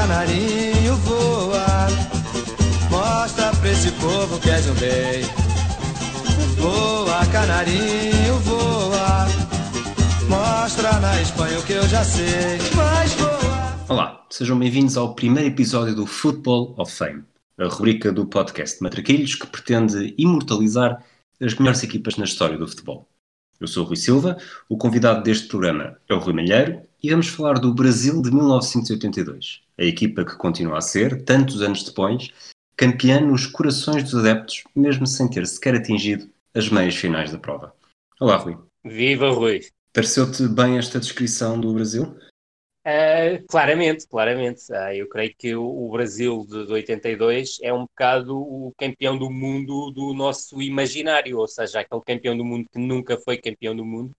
canarinho, voa. Mostra pra esse povo que és um rei. Voa, canarinho, voa. Mostra na Espanha o que eu já sei. Mas voa. Olá, sejam bem-vindos ao primeiro episódio do Football of Fame, a rubrica do podcast Matraquilhos que pretende imortalizar as melhores equipas na história do futebol. Eu sou o Rui Silva, o convidado deste programa é o Rui Malheiro e vamos falar do Brasil de 1982, a equipa que continua a ser, tantos anos depois, campeã nos corações dos adeptos, mesmo sem ter sequer atingido as meias finais da prova. Olá, Rui. Viva, Rui. Pareceu-te bem esta descrição do Brasil? Uh, claramente, claramente. Uh, eu creio que o, o Brasil de, de, 82 é um bocado o campeão do mundo do nosso imaginário, ou seja, aquele campeão do mundo que nunca foi campeão do mundo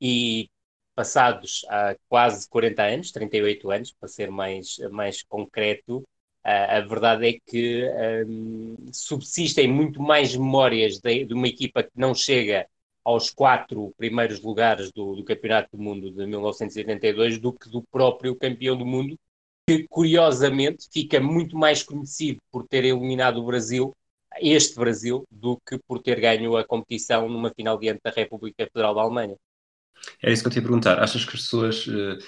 e passados uh, quase 40 anos, 38 anos, para ser mais, mais concreto, a verdade é que um, subsistem muito mais memórias de, de uma equipa que não chega aos quatro primeiros lugares do, do, Campeonato do Mundo de 1982 do que do próprio campeão do mundo, que curiosamente fica muito mais conhecido por ter eliminado o Brasil, este Brasil, do que por ter ganho a competição numa final diante da República Federal da Alemanha. É isso que eu te ia perguntar. Achas que as pessoas, eh,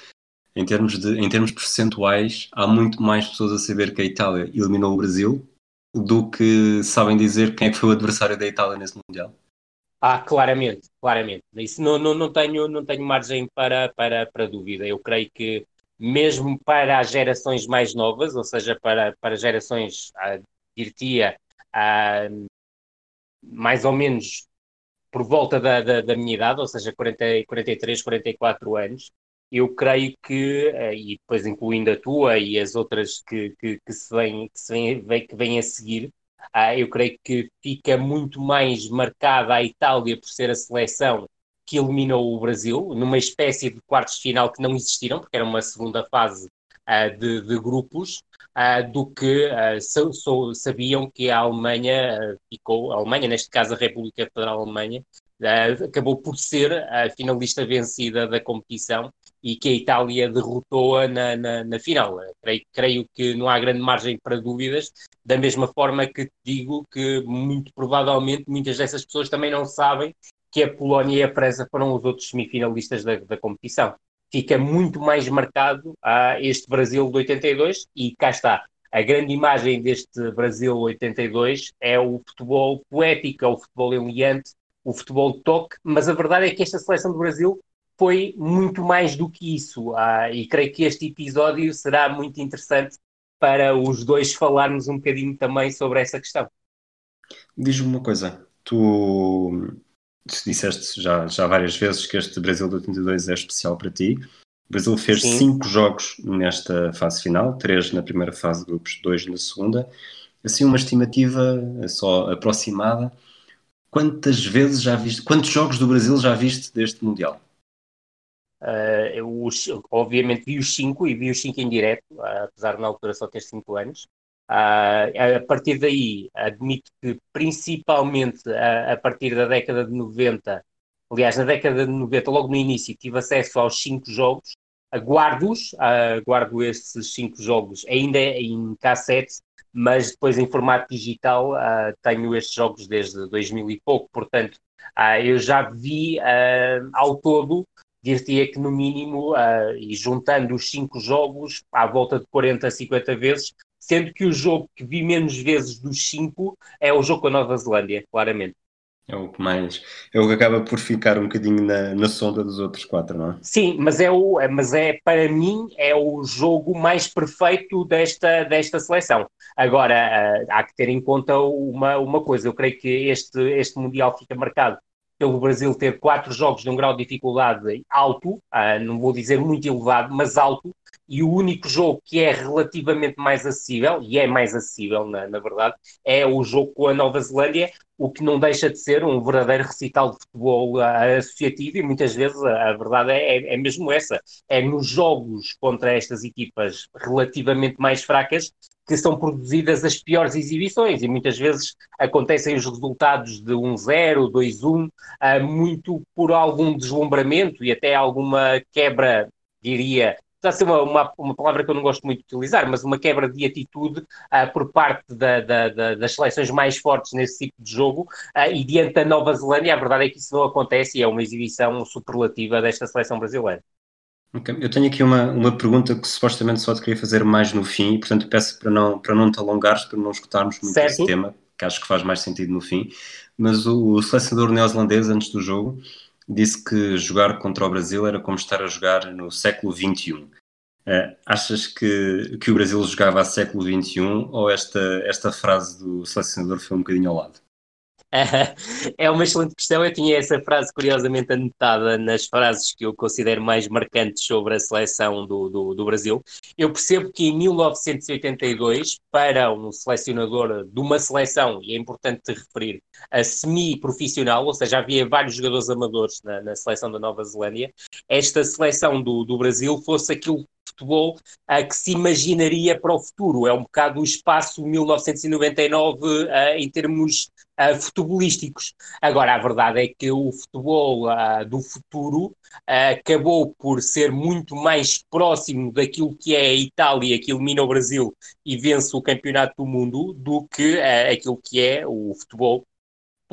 em termos, de, em termos percentuais, há muito mais pessoas a saber que a Itália eliminou o Brasil do que sabem dizer quem é que foi o adversário da Itália nesse Mundial? Ah, claramente, claramente. Isso não, não, não, tenho, não tenho margem para, para, para dúvida. Eu creio que mesmo para as gerações mais novas, ou seja, para, para gerações, ah, diria, ah, mais ou menos por volta da, da, da, minha idade, ou seja, 40, 43, 44 anos, eu creio que, ah, e depois incluindo a tua e as outras que, que, que se vêm que, se vem, que a seguir, ah, eu creio que fica muito mais marcada a Itália por ser a seleção que eliminou o Brasil, numa espécie de quartos de final que não existiram, porque era uma segunda fase de, de, grupos, uh, do que so, sabiam que a Alemanha ficou, a Alemanha, neste caso a República Federal Alemanha, acabou por ser a finalista vencida da competição e que a Itália derrotou-a na, na, na, final. Creio, creio, que não há grande margem para dúvidas, da mesma forma que digo que muito provavelmente muitas dessas pessoas também não sabem que a Polónia e a França foram os outros semifinalistas da, da competição. Fica muito mais marcado a este Brasil de 82 e cá está. A grande imagem deste Brasil 82 é o futebol poético, é o futebol elegante, o futebol toque, mas a verdade é que esta seleção do Brasil foi muito mais do que isso. Ah, e creio que este episódio será muito interessante para os dois falarmos um bocadinho também sobre essa questão. Diz-me uma coisa, tu disseste já, já várias vezes que este Brasil de 82 é especial para ti. O Brasil fez Sim. cinco jogos nesta fase final, três na primeira fase de grupos, dois na segunda. Assim, uma estimativa só aproximada. Quantas vezes já viste, quantos jogos do Brasil já viste deste Mundial? Uh, os, obviamente vi os cinco e vi os cinco em direto, apesar de na altura só ter cinco anos. Uh, a partir daí, admito que principalmente a, a, partir da década de 90, aliás, na década de 90, logo no início, tive acesso aos cinco jogos, guardo-os, guardo esses cinco jogos ainda em cassete, mas depois em formato digital tenho estes jogos desde 2000 e pouco, portanto, eu já vi ao todo diria que no mínimo, uh, e juntando os cinco jogos, à volta de 40 a 50 vezes, sendo que o jogo que vi menos vezes dos cinco é o jogo com a Nova Zelândia, claramente. É o que mais. É o que acaba por ficar um bocadinho na, na sonda dos outros quatro, não é? Sim, mas é, o, mas é para mim é o jogo mais perfeito desta, desta seleção. Agora, uh, há que ter em conta uma, uma coisa, eu creio que este, este Mundial fica marcado pelo Brasil ter quatro jogos de um grau de dificuldade alto, uh, não vou dizer muito elevado, mas alto, e o único jogo que é relativamente mais acessível, e é mais acessível na, na, verdade, é o jogo com a Nova Zelândia, o que não deixa de ser um verdadeiro recital de futebol uh, associativo, e muitas vezes a, a verdade é, é, é, mesmo essa. É nos jogos contra estas equipas relativamente mais fracas que são produzidas as piores exibições e muitas vezes acontecem os resultados de 1-0, 2-1, uh, muito por algum deslumbramento e até alguma quebra, diria, está a ser uma, uma, uma, palavra que eu não gosto muito de utilizar, mas uma quebra de atitude uh, por parte da, da, da, das seleções mais fortes nesse tipo de jogo uh, e diante da Nova Zelândia, a verdade é que isso não acontece e é uma exibição superlativa desta seleção brasileira. Okay. Eu tenho aqui uma, uma pergunta que supostamente só te queria fazer mais no fim e portanto peço para não, para não te alongares, para não escutarmos muito certo. esse tema, que acho que faz mais sentido no fim, mas o, o selecionador neozelandês antes do jogo disse que jogar contra o Brasil era como estar a jogar no século XXI. Uh, eh, achas que, que o Brasil jogava a século XXI ou esta, esta frase do selecionador foi um bocadinho ao lado? é uma excelente questão. Eu tinha essa frase curiosamente anotada nas frases que eu considero mais marcantes sobre a seleção do, do, do, Brasil. Eu percebo que em 1982, para um selecionador de uma seleção, e é importante referir, a semi-profissional, ou seja, havia vários jogadores amadores na, na seleção da Nova Zelândia, esta seleção do, do Brasil fosse aquilo futebol uh, que se imaginaria para o futuro. É um bocado o espaço 1999 uh, em termos uh, futebolísticos. Agora, a verdade é que o futebol do futuro acabou por ser muito mais próximo daquilo que é a Itália, que elimina o Brasil e vence o campeonato do mundo, do que aquilo que é o futebol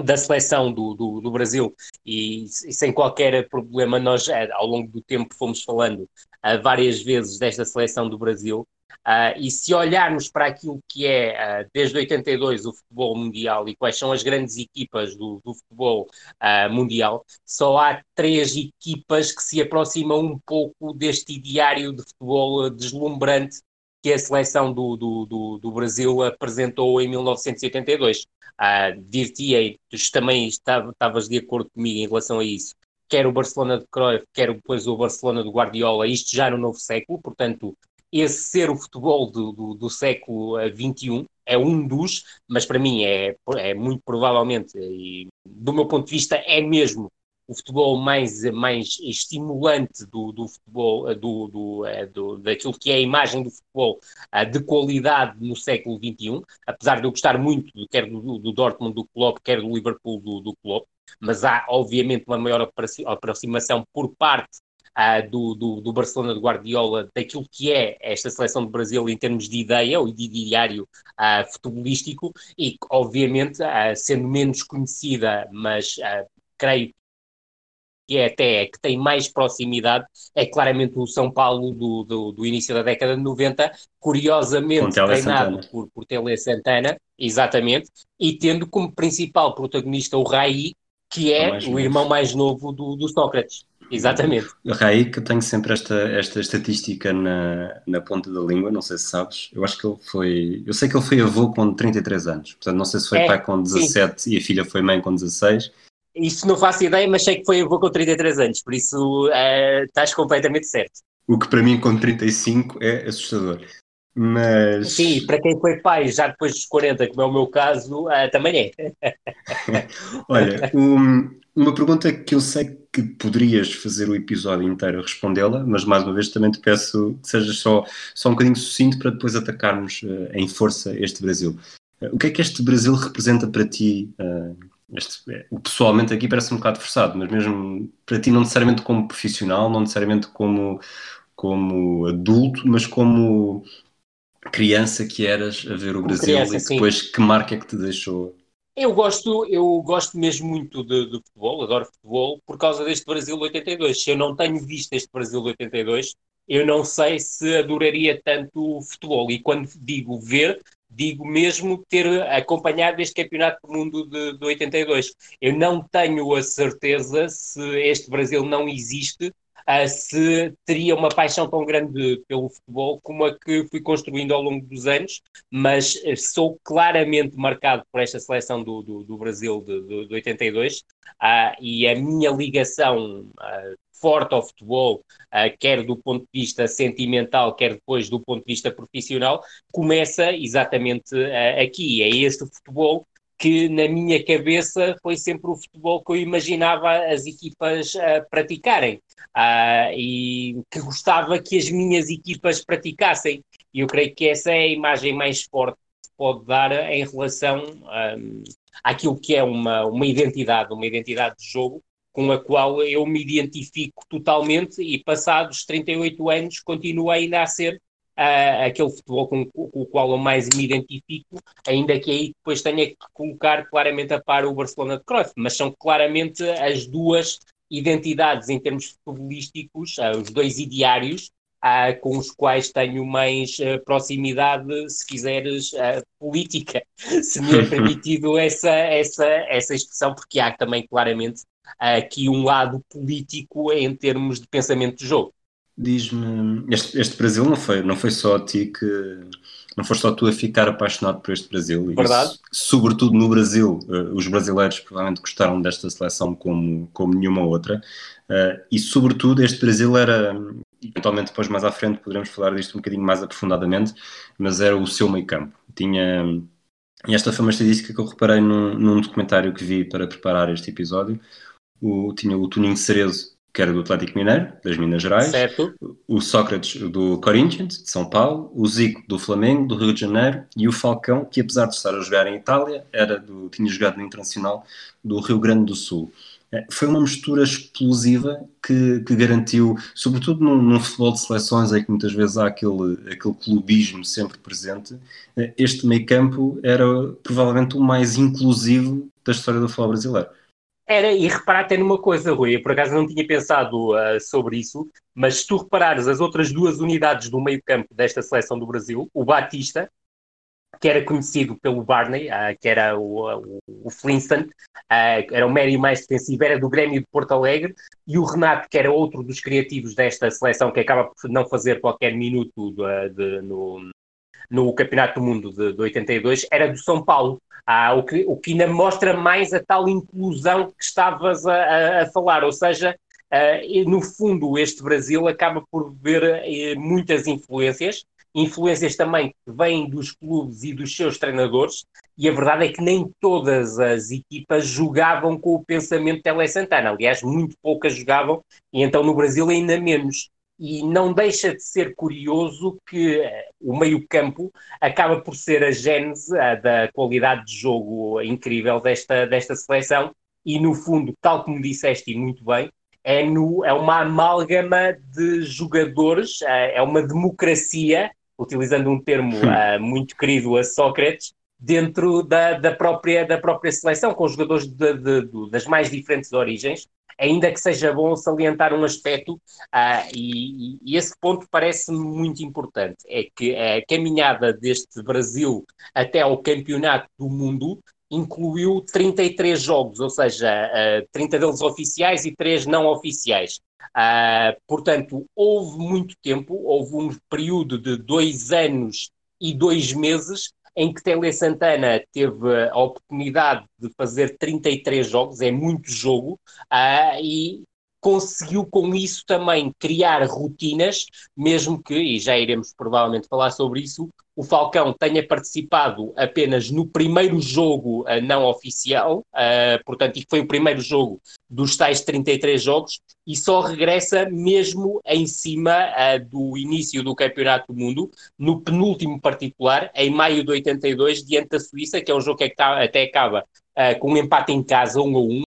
da seleção do, do, do Brasil e, e, sem qualquer problema nós ao longo do tempo fomos falando uh, várias vezes desta seleção do Brasil. Uh, e se olharmos para aquilo que é, uh, desde 82, o futebol mundial e quais são as grandes equipas do, do futebol uh, mundial, só há três equipas que se aproximam um pouco deste ideário de futebol deslumbrante que a seleção do, do, do, do Brasil apresentou em 1982. Uh, Dir-te-ei, também estavas de acordo comigo em relação a isso, quer o Barcelona de Cruyff, quer depois o Barcelona do Guardiola, isto já no novo século, portanto, esse ser o futebol do, do, do século XXI é um dos, mas para mim é, é muito provavelmente, e do meu ponto de vista, é mesmo o futebol mais, mais estimulante do, do futebol, do, do, eh, do, daquilo que é a imagem do futebol eh, de qualidade no século XXI, apesar de eu gostar muito, quer do, do Dortmund do Klopp, quer do Liverpool do, do Klopp, mas há obviamente uma maior aproximação por parte uh, do, do, do, Barcelona de Guardiola daquilo que é esta seleção do Brasil em termos de ideia ou de ideário uh, futebolístico e obviamente uh, sendo menos conhecida, mas creio que é até que tem mais proximidade, é claramente o São Paulo do, do, do início da década de 90, curiosamente treinado por, por Tele Santana, exatamente, e tendo como principal protagonista o Rai, que é o, irmão mais novo do, do Sócrates. Exatamente. O Rai, que eu tenho sempre esta, esta estatística na, na ponta da língua, não sei se sabes. Eu acho que ele foi. Eu sei que ele foi avô com 33 anos, portanto, não sei se foi é, pai com 17 sim. e a filha foi mãe com 16. Isso não faço ideia, mas sei que foi avô com 33 anos, por isso uh, estás completamente certo. O que para mim com 35 é assustador. Mas... Sim, para quem foi pai já depois dos 40, como é o meu caso, uh, também é. Olha, um, uma pergunta que eu sei que poderias fazer o episódio inteiro a respondê-la, mas mais uma vez também te peço que sejas só, só um bocadinho sucinto para depois atacarmos uh, em força este Brasil. Uh, o que é que este Brasil representa para ti? Este, pessoalmente aqui parece um bocado forçado, mas mesmo para ti, não necessariamente como profissional, não necessariamente como, como adulto, mas como criança que eras a ver o Brasil criança, e depois sim. que marca é que te deixou? Eu gosto, eu gosto mesmo muito de, de, futebol, adoro futebol, por causa deste Brasil de 82. Se eu não tenho visto este Brasil de 82, eu não sei se adoraria tanto o futebol. E quando digo ver, digo mesmo ter acompanhado este Campeonato do Mundo de, de 82. Eu não tenho a certeza se este Brasil não existe uh, se teria uma paixão tão grande pelo futebol como a que fui construindo ao longo dos anos, mas uh, sou claramente marcado por esta seleção do, do, do Brasil de, de, de 82 uh, ah, e a minha ligação forte ao futebol, quer do ponto de vista sentimental, quer depois do ponto de vista profissional, começa exatamente aqui. É este futebol que na minha cabeça foi sempre o futebol que eu imaginava as equipas uh, praticarem. Uh, e que gostava que as minhas equipas praticassem. E eu creio que essa é a imagem mais forte que pode dar em relação um, àquilo que é uma, uma identidade, uma identidade de jogo, com a qual eu me identifico totalmente. E passados 38 anos continuo ainda a ser uh, aquele futebol com, com, o qual eu mais me identifico, ainda que aí depois tenha que colocar claramente a par o Barcelona de Cruyff, mas são claramente as duas identidades em termos futebolísticos, uh, os dois ideários, uh, com os quais tenho mais uh, proximidade, se quiseres, política, se me é permitido essa, essa, essa expressão, porque há também claramente aqui um lado político em termos de pensamento de jogo. Diz-me, este, este, Brasil não foi, não foi só a ti que. Não foste só tu a ficar apaixonado por este Brasil. Verdade. Isso, sobretudo no Brasil, uh, os brasileiros provavelmente gostaram desta seleção como, como nenhuma outra. Uh, e, sobretudo, este Brasil era. Eventualmente, depois mais à frente, poderemos falar disto um bocadinho mais aprofundadamente, mas era o seu meio campo. Tinha. E esta foi uma estadística que eu reparei num, num documentário que vi para preparar este episódio. O, tinha o Toninho Cerezo que era do Atlético Mineiro, das Minas Gerais, certo. o Sócrates do Corinthians, de São Paulo, o Zico do Flamengo, do Rio de Janeiro e o Falcão, que apesar de estar a jogar em Itália, era do, tinha jogado no Internacional do Rio Grande do Sul. É, foi uma mistura explosiva que, que garantiu, sobretudo num, num, futebol de seleções em que muitas vezes há aquele, aquele clubismo sempre presente, é, este meio campo era provavelmente o mais inclusivo da história do futebol brasileiro. Era, e reparar até numa coisa, Rui, eu por acaso não tinha pensado uh, sobre isso, mas se tu reparares as outras duas unidades do meio campo desta seleção do Brasil, o Batista, que era conhecido pelo Barney, uh, que era o, o, o Flintstone, uh, era o médio mais defensivo, era do Grêmio de Porto Alegre, e o Renato, que era outro dos criativos desta seleção, que acaba por não fazer qualquer minuto de, de, no, no Campeonato do Mundo de, de 82, era do São Paulo. Ah, o, que, o que ainda mostra mais a tal inclusão que estavas a, a falar, ou seja, uh, no fundo este Brasil acaba por ver uh, muitas influências, influências também que vêm dos clubes e dos seus treinadores, e a verdade é que nem todas as equipas jogavam com o pensamento de Tele Santana, aliás, muito poucas jogavam, e então no Brasil ainda menos e não deixa de ser curioso que uh, o meio-campo acaba por ser a gênese uh, da qualidade de jogo incrível desta, desta seleção, e no fundo, tal como disseste e muito bem, é, no, é uma amálgama de jogadores, uh, é uma democracia, utilizando um termo muito querido a Sócrates, dentro da, da, própria, da própria seleção, com jogadores de, de, de, das mais diferentes origens, ainda que seja bom salientar um aspecto, uh, e, e, esse ponto parece-me muito importante, é que a caminhada deste Brasil até ao campeonato do mundo incluiu 33 jogos, ou seja, uh, ah, 30 deles oficiais e 3 não oficiais. Uh, portanto, houve muito tempo, houve um período de dois anos e dois meses em que Tele Santana teve a oportunidade de fazer 33 jogos, é muito jogo, uh, e conseguiu com isso também criar rotinas, mesmo que, e já iremos provavelmente falar sobre isso, o Falcão tenha participado apenas no primeiro jogo uh, não oficial, uh, portanto, e foi o primeiro jogo dos tais 33 jogos, e só regressa mesmo em cima uh, do início do Campeonato do Mundo, no penúltimo particular, em maio de 82, diante da Suíça, que é um jogo que é até acaba com um empate em casa, um a um,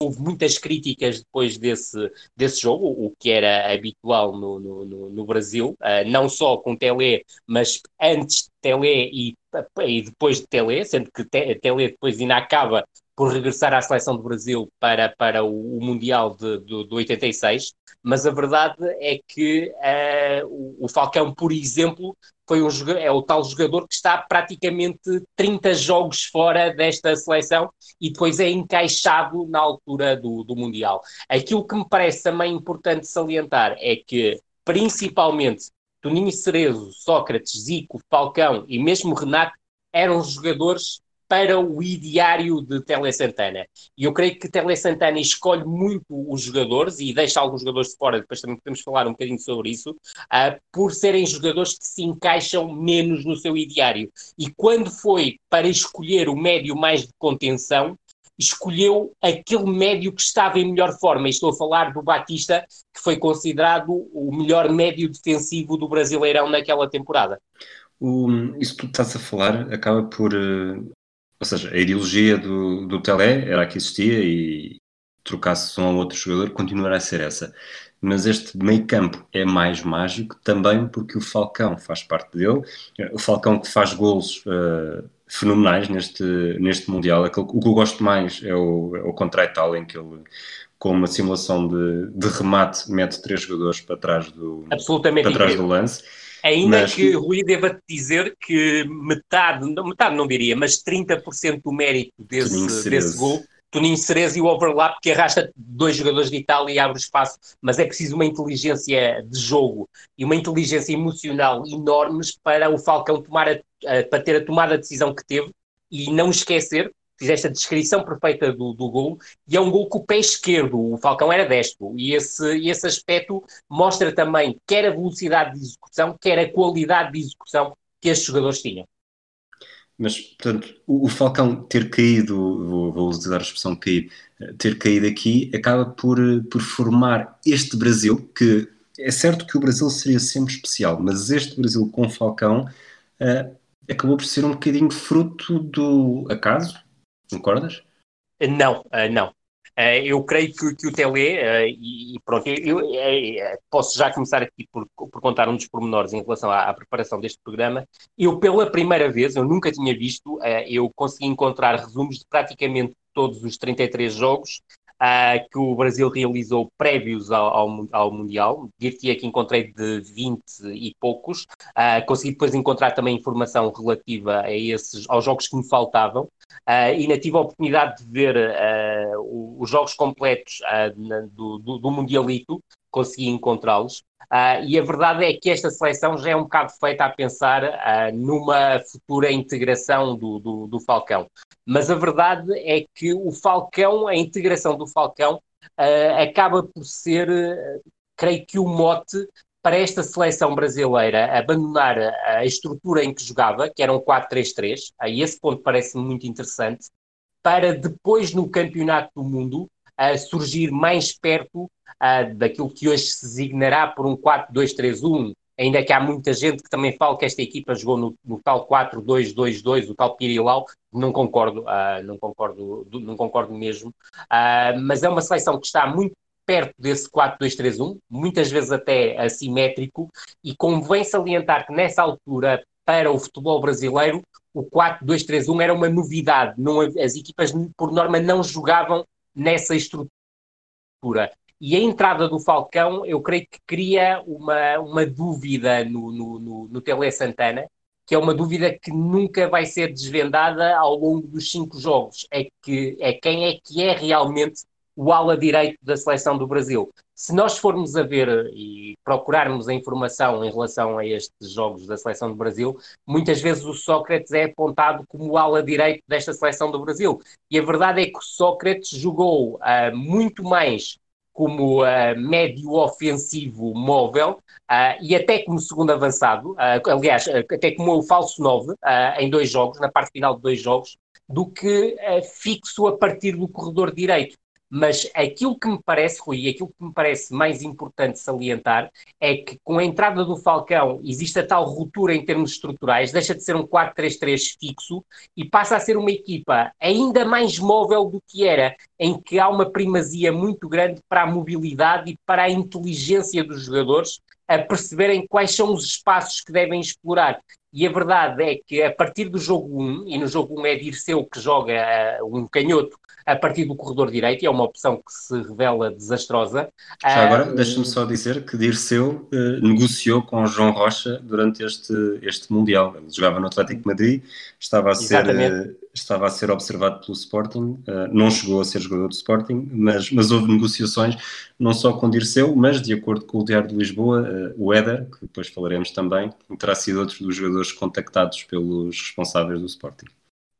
houve muitas críticas depois desse, desse jogo, o que era habitual no, no, no Brasil, uh, não só com Tele, mas antes de Tele e, e depois de Tele, sendo que Tele depois ainda acaba por regressar à seleção do Brasil para, para o, o Mundial de, de, de, 86, mas a verdade é que uh, o, o, Falcão, por exemplo, foi um, é o tal jogador que está praticamente 30 jogos fora desta seleção e depois é encaixado na altura do, do Mundial. Aquilo que me parece também importante salientar é que, principalmente, Toninho Cerezo, Sócrates, Zico, Falcão e mesmo Renato eram jogadores para o ideário de Tele Santana. E eu creio que Tele Santana escolhe muito os jogadores e deixa alguns jogadores de fora, depois também podemos falar um bocadinho sobre isso, uh, por serem jogadores que se encaixam menos no seu ideário. E quando foi para escolher o médio mais de contenção, escolheu aquele médio que estava em melhor forma. E estou a falar do Batista, que foi considerado o melhor médio defensivo do Brasileirão naquela temporada. O, isso que tu estás a falar acaba por uh, ou seja, a ideologia do, do Telé era a que existia e trocasse um ou outro jogador, continuará a ser essa. Mas este meio campo é mais mágico também porque o Falcão faz parte dele. O Falcão que faz golos uh, fenomenais neste, neste Mundial. Aquele, o que eu gosto mais é o, é o contra tal em que ele com uma simulação de, de remate, mete três jogadores para trás do, Absolutamente para trás do lance. Ainda mas... que, Rui, deva dizer que metade, metade não diria, mas 30% do mérito desse, desse gol Toninho Cerezo e o overlap que arrasta dois jogadores de Itália e abre espaço, mas é preciso uma inteligência de jogo e uma inteligência emocional enormes para o Falcão tomar a, a, para ter a tomada de decisão que teve. E não esquecer fizeste a descrição perfeita do, do gol, e é um gol com o pé esquerdo, o Falcão era destro, e esse, esse aspecto mostra também quer a velocidade de execução, quer a qualidade de execução que estes jogadores tinham. Mas, portanto, o, o Falcão ter caído, vou, vou, usar a expressão cair, ter caído aqui, acaba por, por formar este Brasil, que é certo que o Brasil seria sempre especial, mas este Brasil com Falcão uh, acabou por ser um bocadinho fruto do acaso, Concordas? Não, uh, não. Uh, eu creio que, que o Tele, uh, e, e, pronto, eu, eu, posso já começar aqui por, por, contar um dos pormenores em relação à, à, preparação deste programa. Eu, pela primeira vez, eu nunca tinha visto, eu consegui encontrar resumos de praticamente todos os 33 jogos uh, que o Brasil realizou prévios ao, ao, ao Mundial. Dir-te que encontrei de 20 e poucos. Uh, consegui depois encontrar também informação relativa a esses, aos jogos que me faltavam. Uh, e ainda tive a oportunidade de ver os jogos completos na, do, do, do Mundialito, consegui encontrá-los. Uh, e a verdade é que esta seleção já é um bocado feita a pensar uh, numa futura integração do, do, do, Falcão. Mas a verdade é que o Falcão, a integração do Falcão, uh, acaba por ser, creio que, o mote para esta seleção brasileira abandonar a, a estrutura em que jogava, que era um 4-3-3, aí esse ponto parece-me muito interessante, para depois no Campeonato do Mundo surgir mais perto uh, daquilo que hoje se designará por um 4-2-3-1, ainda que há muita gente que também fala que esta equipa jogou no, no tal 4-2-2-2, o tal Pirilau, não concordo, uh, não concordo, não concordo mesmo, uh, mas é uma seleção que está muito perto desse 4-2-3-1, muitas vezes até assimétrico, e convém salientar que nessa altura, para o futebol brasileiro, o 4-2-3-1 era uma novidade, não, as equipas por norma não jogavam nessa estrutura. E a entrada do Falcão, eu creio que cria uma, uma dúvida no, no, no, no Tele Santana, que é uma dúvida que nunca vai ser desvendada ao longo dos cinco jogos. É, que, é quem é que é realmente o ala direito da seleção do Brasil. Se nós formos a ver e procurarmos a informação em relação a estes jogos da seleção do Brasil, muitas vezes o Sócrates é apontado como o ala direito desta seleção do Brasil. E a verdade é que o Sócrates jogou uh, muito mais como uh, médio ofensivo móvel uh, e até como segundo avançado, uh, aliás, até como o falso 9 em dois jogos, na parte final de dois jogos, do que fixo a partir do corredor direito. Mas aquilo que me parece, Rui, e aquilo que me parece mais importante salientar é que com a entrada do Falcão existe a tal ruptura em termos estruturais, deixa de ser um 4-3-3 fixo e passa a ser uma equipa ainda mais móvel do que era, em que há uma primazia muito grande para a mobilidade e para a inteligência dos jogadores a perceberem quais são os espaços que devem explorar. E a verdade é que a partir do jogo 1, e no jogo 1 é Dirceu que joga uh, um canhoto a partir do corredor direito, e é uma opção que se revela desastrosa. Já agora, uh, deixa-me só dizer que Dirceu uh, negociou com João Rocha durante este, este Mundial. Ele jogava no Atlético de Madrid, estava a ser, uh, estava a ser observado pelo Sporting, não chegou a ser jogador do Sporting, mas, mas houve negociações não só com Dirceu, mas de acordo com o Diário de Lisboa, o Éder, que depois falaremos também, terá sido outro dos jogadores contactados pelos responsáveis do Sporting.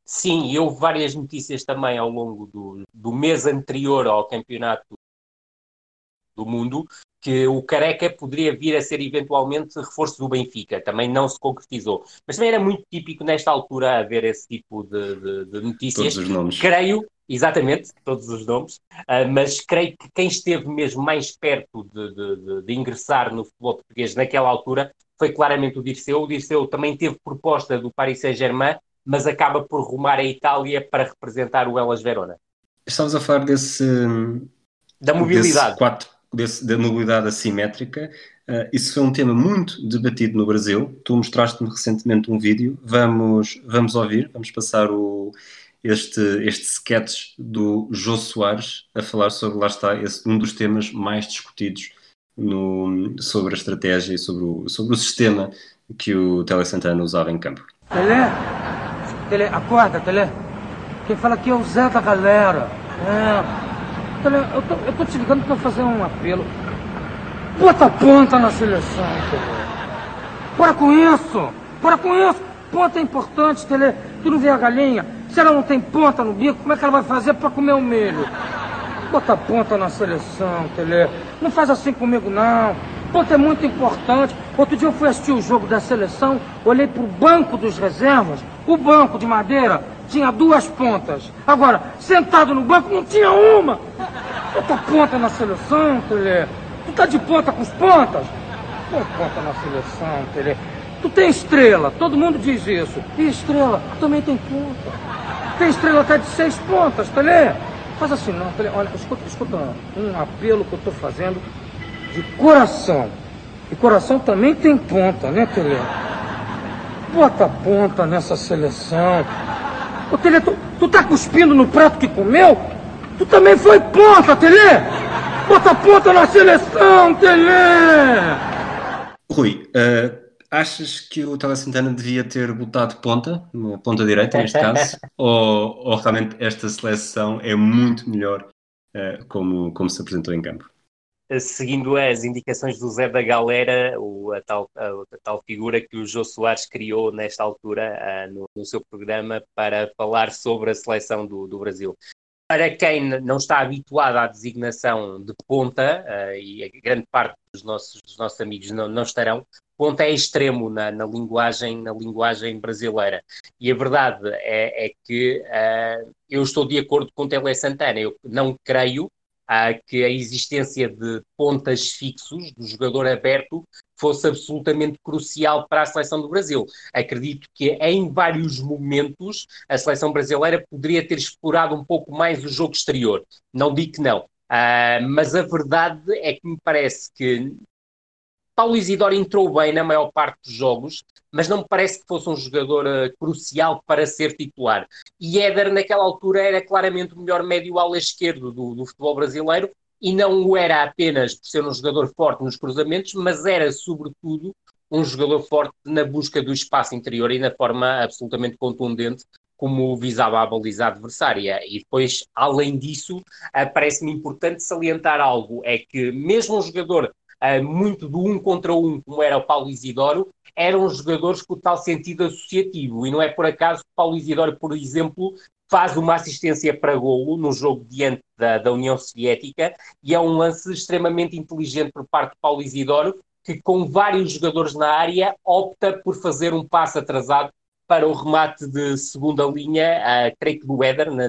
Sim, e houve várias notícias também ao longo do, do mês anterior ao campeonato do mundo que o Careca poderia vir a ser eventualmente reforço do Benfica, também não se concretizou. Mas também era muito típico nesta altura haver esse tipo de, de, de notícias. Todos os nomes. Creio, exatamente, todos os nomes, uh, mas creio que quem esteve mesmo mais perto de, de, ingressar no futebol português naquela altura foi claramente o Dirceu. O Dirceu também teve proposta do Paris Saint-Germain, mas acaba por rumar a Itália para representar o Elas Verona. Estavas a falar desse, da mobilidade. Quatro, da mobilidade assimétrica. Uh, isso foi um tema muito debatido no Brasil. Tu mostraste-me recentemente um vídeo. Vamos, vamos ouvir, vamos passar o, este, este sketch do Jô Soares a falar sobre, lá está, esse, um dos temas mais discutidos no, sobre a estratégia e sobre o, sobre o sistema que o Tele Santana usava em campo. Tele, Tele, acorda, Tele. Quem fala aqui é o Zé da galera. É. Eu tô, eu tô te ligando para fazer um apelo. Bota ponta na seleção. Bora com isso! Bora com isso! Ponta é importante, Tele. Tu não vê a galinha? Se ela não tem ponta no bico, como é que ela vai fazer para comer o milho? Bota ponta na seleção, Tele. Não faz assim comigo, não. Ponta é muito importante. Outro dia eu fui assistir o jogo da seleção, olhei pro banco dos reservas. O banco de madeira tinha duas pontas. Agora, sentado no banco, não tinha uma. Bota ponta na seleção, Tele. Tu tá de ponta com os pontas? Põe ponta na seleção, Tele. Tu tem estrela, todo mundo diz isso. E estrela também tem ponta. Tem estrela até de seis pontas, Tele. Faz assim não, Tele. Olha, escuta, escuta um apelo que eu tô fazendo de coração. E coração também tem ponta, né, Tele? Bota ponta nessa seleção. Ô, Tele, tu, tu tá cuspindo no prato que comeu? Tu também foi ponta, Tele! Bota ponta na seleção, Tele! Rui, uh, achas que o Tele Santana devia ter botado ponta, ponta direita neste caso, ou, ou, realmente esta seleção é muito melhor uh, como, como se apresentou em campo? Seguindo as indicações do Zé da Galera, o, a, tal, a, a, tal figura que o Jô Soares criou nesta altura uh, no, no, seu programa para falar sobre a seleção do, do Brasil para quem não está habituado à designação de ponta, uh, e a grande parte dos nossos, dos nossos amigos não, não estarão, ponta é extremo na, na, linguagem, na linguagem brasileira. E a verdade é, é que uh, eu estou de acordo com o Tele Santana. Eu não creio uh, que a existência de pontas fixos, do jogador aberto, fosse absolutamente crucial para a seleção do Brasil. Acredito que em vários momentos a seleção brasileira poderia ter explorado um pouco mais o jogo exterior. Não digo que não. Uh, mas a verdade é que me parece que Paulo Isidoro entrou bem na maior parte dos jogos, mas não me parece que fosse um jogador uh, crucial para ser titular. E Éder, naquela altura, era claramente o melhor médio-ala esquerdo do, do futebol brasileiro, e não o era apenas por ser um jogador forte nos cruzamentos, mas era, sobretudo, um jogador forte na busca do espaço interior e na forma absolutamente contundente como visava a baliza adversária. E depois, além disso, parece-me importante salientar algo: é que mesmo um jogador uh, muito do um contra um, como era o Paulo Isidoro, eram jogadores com tal sentido associativo. E não é por acaso que Paulo Isidoro, por exemplo, faz uma assistência para golo no jogo diante da, da União Soviética e é um lance extremamente inteligente por parte de Paulo Isidoro, que com vários jogadores na área opta por fazer um passo atrasado para o remate de segunda linha, uh, creio que do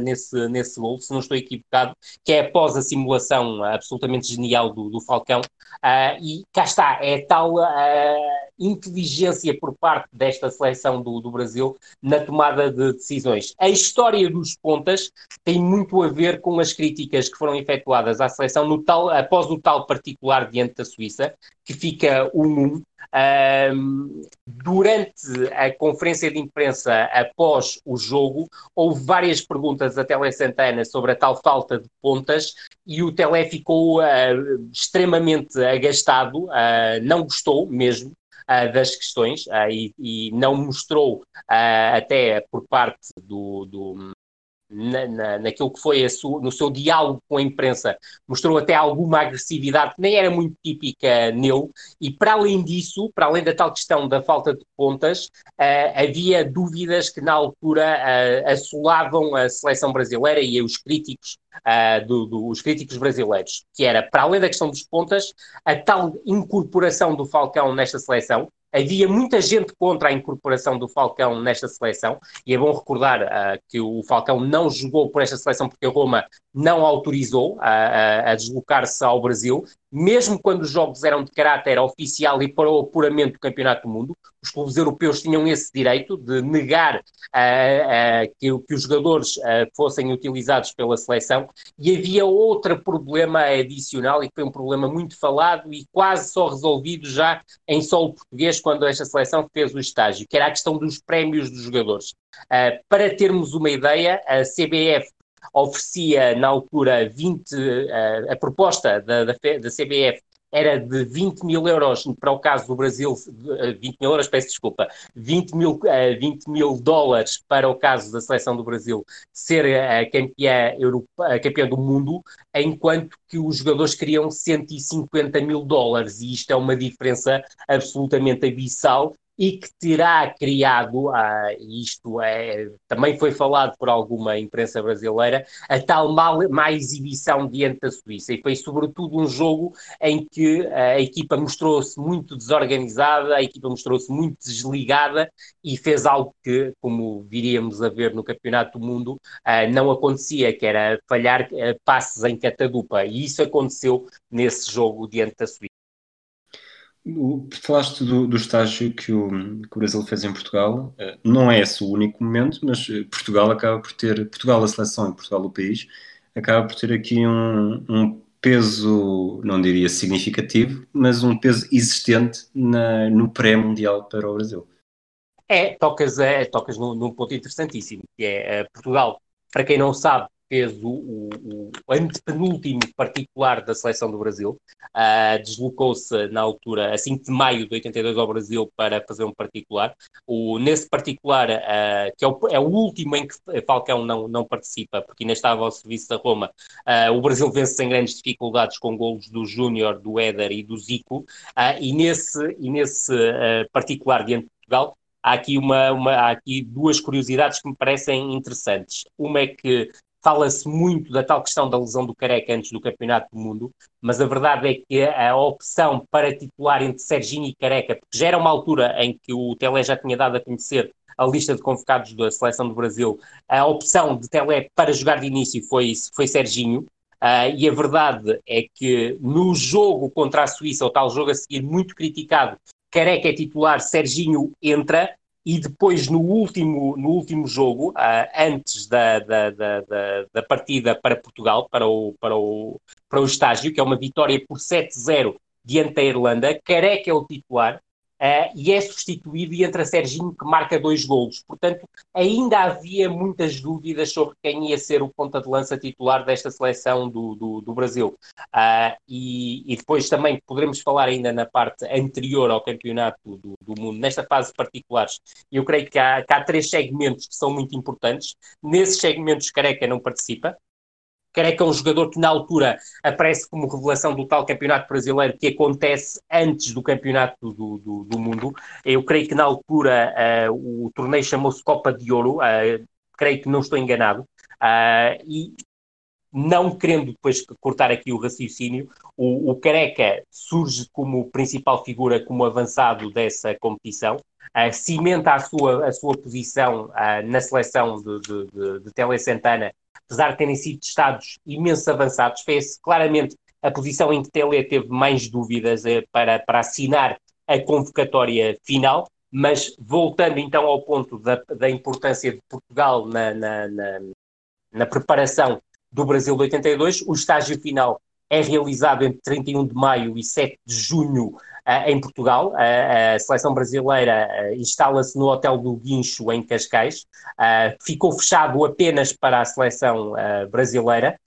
nesse, nesse gol, se não estou equivocado, que é após a simulação absolutamente genial do, do Falcão. Uh, e cá está, é tal uh, inteligência por parte desta seleção do, do Brasil na tomada de decisões. A história dos pontas tem muito a ver com as críticas que foram efetuadas à seleção no tal, após o tal particular diante da Suíça, que fica 1-1. Um, durante a conferência de imprensa após o jogo, houve várias perguntas a Tele Santana sobre a tal falta de pontas e o Tele ficou uh, extremamente agastado, uh, não gostou mesmo uh, das questões e, e, não mostrou, até por parte do, do na, na, naquilo que foi su, no seu diálogo com a imprensa, mostrou até alguma agressividade que nem era muito típica nele, e para além disso, para além da tal questão da falta de pontas, uh, havia dúvidas que na altura uh, assolavam a seleção brasileira e os críticos, uh, do, do, os críticos brasileiros, que era, para além da questão dos pontas, a tal incorporação do Falcão nesta seleção, Havia muita gente contra a incorporação do Falcão nesta seleção, e é bom recordar uh, que o Falcão não jogou por esta seleção porque a Roma não autorizou a, a, a deslocar-se ao Brasil, mesmo quando os jogos eram de caráter oficial e para o apuramento do Campeonato do Mundo, os clubes europeus tinham esse direito de negar uh, uh, que, que, os jogadores uh, fossem utilizados pela seleção. E havia outro problema adicional, e que foi um problema muito falado e quase só resolvido já em solo português, quando esta seleção fez o estágio, que era a questão dos prémios dos jogadores. para termos uma ideia, a CBF oferecia na altura 20, a, a proposta da, da, da CBF era de 20 mil euros para o caso do Brasil, 20 mil euros, peço desculpa, 20 mil, 20 mil dólares para o caso da seleção do Brasil ser campeã, a campeã do mundo, enquanto que os jogadores queriam 150 mil dólares, e isto é uma diferença absolutamente abissal e que terá criado, ah, isto é, também foi falado por alguma imprensa brasileira, a tal mal, má exibição diante da Suíça. E foi sobretudo um jogo em que a equipa mostrou-se muito desorganizada, a equipa mostrou-se muito desligada e fez algo que, como viríamos a ver no Campeonato do Mundo, ah, não acontecia, que era falhar ah, passes em catadupa. E isso aconteceu nesse jogo diante da Suíça. Falaste do, do estágio que o, que o, Brasil fez em Portugal. Eh, não é esse o único momento, mas eh, Portugal acaba por ter, Portugal a seleção e Portugal o país, acaba por ter aqui um, um peso, não diria significativo, mas um peso existente na, no pré-mundial para o Brasil. É, tocas, é, tocas num, ponto interessantíssimo, que é, é Portugal, para quem não sabe, fez o, o, o antepenúltimo particular da seleção do Brasil. Uh, Deslocou-se na altura, a 5 de maio de 82, ao Brasil para fazer um particular. O, nesse particular, uh, que é o, é o, último em que Falcão não, não participa, porque ainda estava ao serviço da Roma, uh, o Brasil vence sem grandes dificuldades com golos do Júnior, do Éder e do Zico. e nesse, e nesse particular diante de Portugal, há aqui, uma, uma, há aqui duas curiosidades que me parecem interessantes. Uma é que Fala-se muito da tal questão da lesão do Careca antes do Campeonato do Mundo, mas a verdade é que a opção para titular entre Serginho e Careca, porque já era uma altura em que o Telé já tinha dado a conhecer a lista de convocados da seleção do Brasil, a opção de Telé para jogar de início foi, foi Serginho, uh, e a verdade é que no jogo contra a Suíça, o tal jogo a seguir muito criticado, Careca é titular, Serginho entra, e depois no último, no último jogo, uh, antes da, da, da, da, partida para Portugal, para o, para, o, para o estágio, que é uma vitória por 7-0 diante da Irlanda, Careca é o titular, Uh, e é substituído e entra Serginho que marca dois golos. Portanto, ainda havia muitas dúvidas sobre quem ia ser o ponta de lança titular desta seleção do, do, do Brasil. Uh, e, e, depois também poderemos falar ainda na parte anterior ao campeonato do, do mundo, nesta fase particulares. Eu creio que há, que há três segmentos que são muito importantes. Nesses segmentos, Careca não participa. Careca é um jogador que na altura aparece como revelação do tal campeonato brasileiro que acontece antes do campeonato do, do, do mundo. Eu creio que na altura uh, o torneio chamou-se Copa de Ouro, uh, creio que não estou enganado, uh, e não querendo depois cortar aqui o raciocínio, o, o Careca surge como principal figura, como avançado dessa competição, uh, cimenta a sua, a sua posição uh, na seleção de, de, de, de Tele Santana apesar de terem sido testados imensos avançados, fez claramente a posição em que Tele teve mais dúvidas eh, para, para assinar a convocatória final, mas voltando então ao ponto da, da importância de Portugal na, na, na, na preparação do Brasil de 82, o estágio final é realizado entre 31 de maio e 7 de junho em Portugal. A seleção brasileira uh, instala-se no Hotel do Guincho, em Cascais. ficou fechado apenas para a seleção brasileira.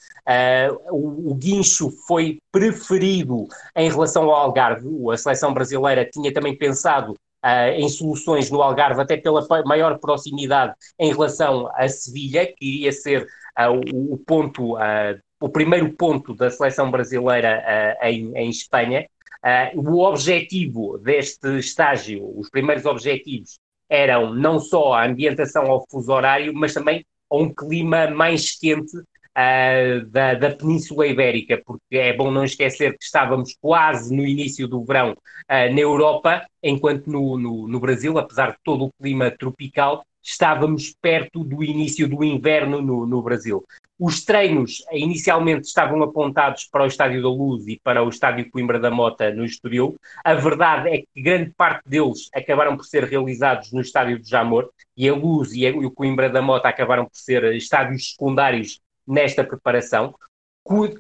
O, Guincho foi preferido em relação ao Algarve. A seleção brasileira tinha também pensado Uh, em soluções no Algarve, até pela maior proximidade em relação a Sevilha, que iria ser uh, o, o, ponto uh, o primeiro ponto da seleção brasileira em, em, Espanha. Uh, o objetivo deste estágio, os primeiros objetivos, eram não só a ambientação ao fuso horário, mas também a um clima mais quente uh, da, da, Península Ibérica, porque é bom não esquecer que estávamos quase no início do verão uh, na Europa, enquanto no, no, no, Brasil, apesar de todo o clima tropical, estávamos perto do início do inverno no, no Brasil. Os treinos inicialmente estavam apontados para o Estádio da Luz e para o Estádio Coimbra da Mota no Estoril. A verdade é que grande parte deles acabaram por ser realizados no Estádio de Jamor e a Luz e, o Coimbra da Mota acabaram por ser estádios secundários nesta preparação.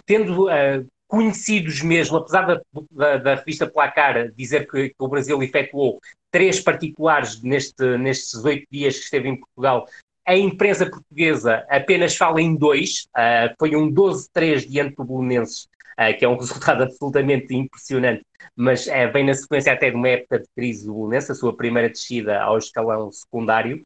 Tendo uh, conhecidos mesmo, apesar da, da, da, revista Placar dizer que, que, o Brasil efetuou três particulares neste, nestes oito dias que esteve em Portugal, a imprensa portuguesa apenas fala em dois, uh, foi um 12-3 diante do Bolonenses, uh, que é um resultado absolutamente impressionante, mas uh, vem na sequência até de uma época de crise do Bolonenses, a sua primeira descida ao escalão secundário,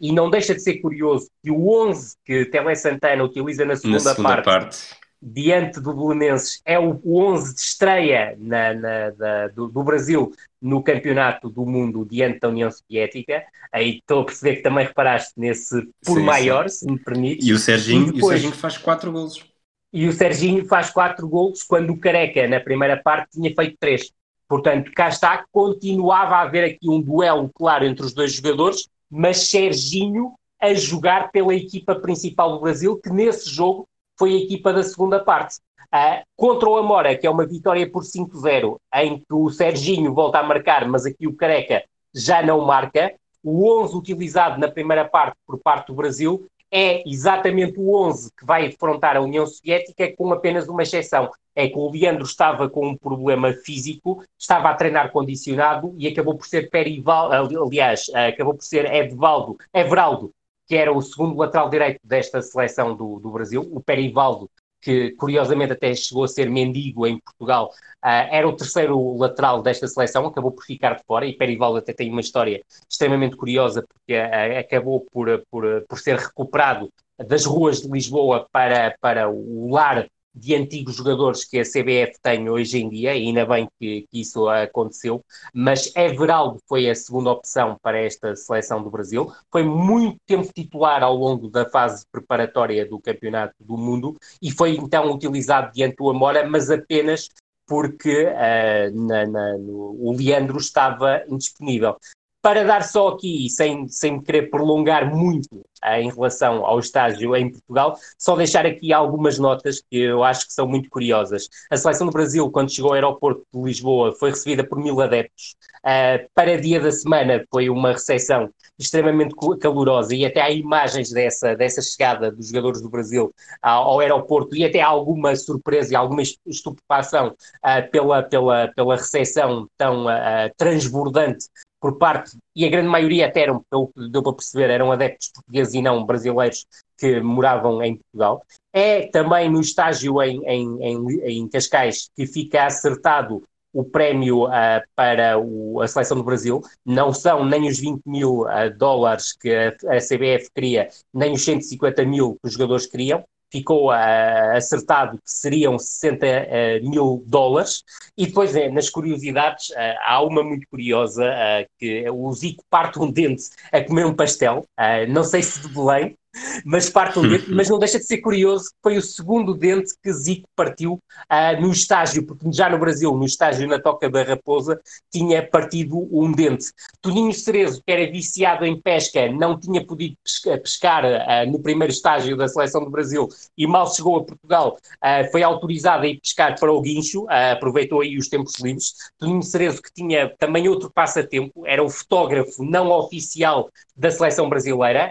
e não deixa de ser curioso que o 11 que Tele Santana utiliza na segunda, na segunda parte, parte diante do Belenenses é o, 11 de estreia na, na, da, do, do, Brasil no campeonato do mundo diante da União Soviética. Aí estou a perceber que também reparaste nesse por sim, maior, sim. se me permite. E o Serginho, e depois, e o Serginho faz quatro golos. E o Serginho faz quatro golos quando o Careca, na primeira parte, tinha feito três. Portanto, cá está, continuava a haver aqui um duelo claro entre os dois jogadores, mas Serginho a jogar pela equipa principal do Brasil, que nesse jogo foi a equipa da segunda parte. Uh, contra o Amora, que é uma vitória por 5-0, em que o Serginho volta a marcar, mas aqui o Careca já não marca. O 11 utilizado na primeira parte por parte do Brasil é exatamente o 11 que vai enfrentar a União Soviética, com apenas uma exceção. É que o Leandro estava com um problema físico, estava a treinar condicionado e acabou por ser Perivaldo, aliás, acabou por ser Edvaldo, Everaldo, que era o segundo lateral direito desta seleção do, do Brasil, o Perivaldo, que curiosamente até chegou a ser mendigo em Portugal, uh, era o terceiro lateral desta seleção, acabou por ficar de fora, e Perivaldo até tem uma história extremamente curiosa, porque uh, acabou por, por, por ser recuperado das ruas de Lisboa para, para o lar de antigos jogadores que a CBF tem hoje em dia, e ainda bem que, que, isso aconteceu, mas Everaldo foi a segunda opção para esta seleção do Brasil, foi muito tempo titular ao longo da fase preparatória do Campeonato do Mundo e foi então utilizado diante do Amora, mas apenas porque uh, na, na, no, o Leandro estava indisponível. Para dar só aqui, sem, sem me querer prolongar muito uh, em relação ao estágio em Portugal, só deixar aqui algumas notas que eu acho que são muito curiosas. A seleção do Brasil, quando chegou ao aeroporto de Lisboa, foi recebida por mil adeptos. Uh, para dia da semana foi uma recepção extremamente calorosa e até há imagens dessa, dessa chegada dos jogadores do Brasil ao, ao aeroporto e até alguma surpresa e alguma estupefação uh, pela, pela, pela recepção tão transbordante por parte, e a grande maioria até eram, pelo que deu para perceber, eram adeptos portugueses e não brasileiros que moravam em Portugal. É também no estágio em, em, em, em Cascais que fica acertado o prémio uh, para o, a seleção do Brasil. Não são nem os 20 mil uh, dólares que a, a, CBF queria, nem os 150 mil que os jogadores queriam ficou uh, acertado que seriam 60 uh, eh, mil dólares. E depois, é, nas curiosidades, uh, há uma muito curiosa, que o Zico parte um dente a comer um pastel, não sei se de Belém, mas parte um dente, mas não deixa de ser curioso que foi o segundo dente que Zico partiu uh, no estágio, porque já no Brasil, no estágio na Toca da Raposa, tinha partido um dente. Toninho Cerezo, que era viciado em pesca, não tinha podido pescar uh, no primeiro estágio da seleção do Brasil e mal chegou a Portugal, uh, foi autorizado a ir pescar para o guincho, aproveitou aí os tempos livres. Toninho Cerezo, que tinha também outro passatempo, era o fotógrafo não oficial da seleção brasileira.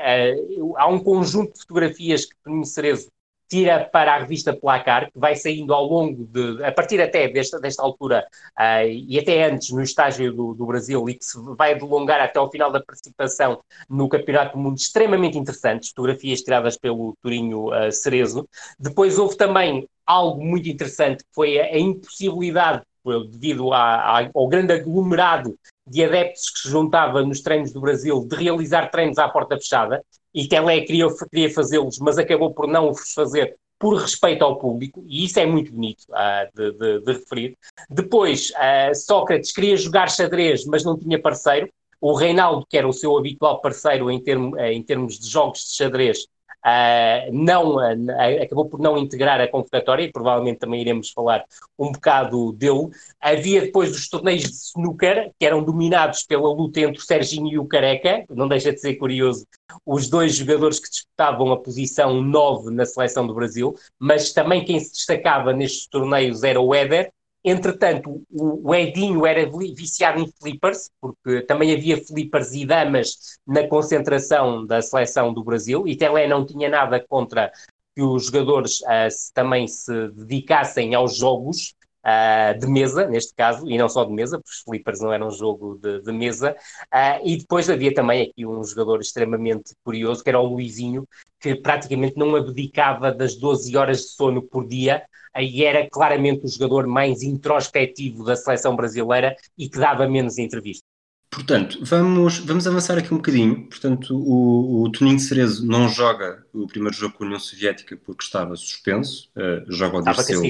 há um conjunto de fotografias que Toninho Cerezo tira para a revista Placar, que vai saindo ao longo de, a partir até desta, desta altura uh, e até antes no estágio do, do, Brasil e que se vai delongar até ao final da participação no Campeonato do Mundo, extremamente interessantes, fotografias tiradas pelo Turinho uh, Cerezo. Depois houve também algo muito interessante, que foi a, a impossibilidade devido a, a, ao grande aglomerado de adeptos que se juntava nos treinos do Brasil de realizar treinos à porta fechada e Telé queria, queria fazê-los, mas acabou por não os fazer por respeito ao público, e isso é muito bonito uh, de, de, de, referir. Depois, uh, Sócrates queria jogar xadrez, mas não tinha parceiro. O Reinaldo, que era o seu habitual parceiro em, termo, uh, em termos de jogos de xadrez, uh, não, uh, acabou por não integrar a convocatória, e provavelmente também iremos falar um bocado dele. Havia depois os torneios de snooker, que eram dominados pela luta entre o Serginho e o Careca, não deixa de ser curioso, os dois jogadores que disputavam a posição 9 na seleção do Brasil, mas também quem se destacava nestes torneios era o Éder, Entretanto, o, Edinho era viciado em flippers, porque também havia flippers e damas na concentração da seleção do Brasil, e Telé não tinha nada contra que os jogadores uh, se, também se dedicassem aos jogos uh, de mesa, neste caso, e não só de mesa, porque os flippers não eram um jogo de, de mesa, uh, e depois havia também aqui um jogador extremamente curioso, que era o Luizinho, que praticamente não abdicava das 12 horas de sono por dia, aí era claramente o jogador mais introspectivo da seleção brasileira e que dava menos entrevistas. Portanto, vamos, vamos avançar aqui um bocadinho. Portanto, o, o Toninho Cerezo não joga o primeiro jogo com a União Soviética porque estava suspenso, uh, joga o Dirceu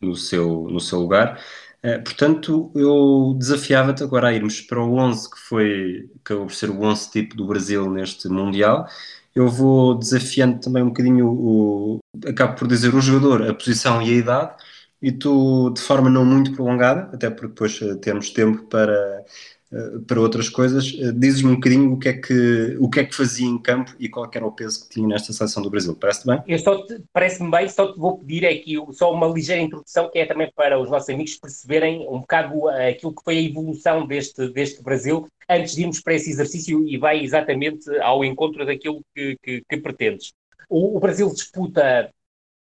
no seu, no seu lugar. Uh, portanto, eu desafiava-te agora a irmos para o 11 que foi, que acabou por ser o 11 tipo do Brasil neste Mundial eu vou desafiando também um bocadinho o, acabo por dizer o jogador, a posição e a idade, e tu, de forma não muito prolongada, até porque depois eh, temos tempo para, para outras coisas, eh, dizes-me um bocadinho o que, é que, o que é que fazia em campo e qual era o peso que tinha nesta seleção do Brasil. Parece-te bem? Parece-me bem, só te vou pedir aqui só uma ligeira introdução, que é também para os nossos amigos perceberem um bocado aquilo que foi a evolução deste, deste Brasil, antes de irmos para esse exercício e vai exatamente ao encontro daquilo que, que, que pretendes. O, o, Brasil disputa,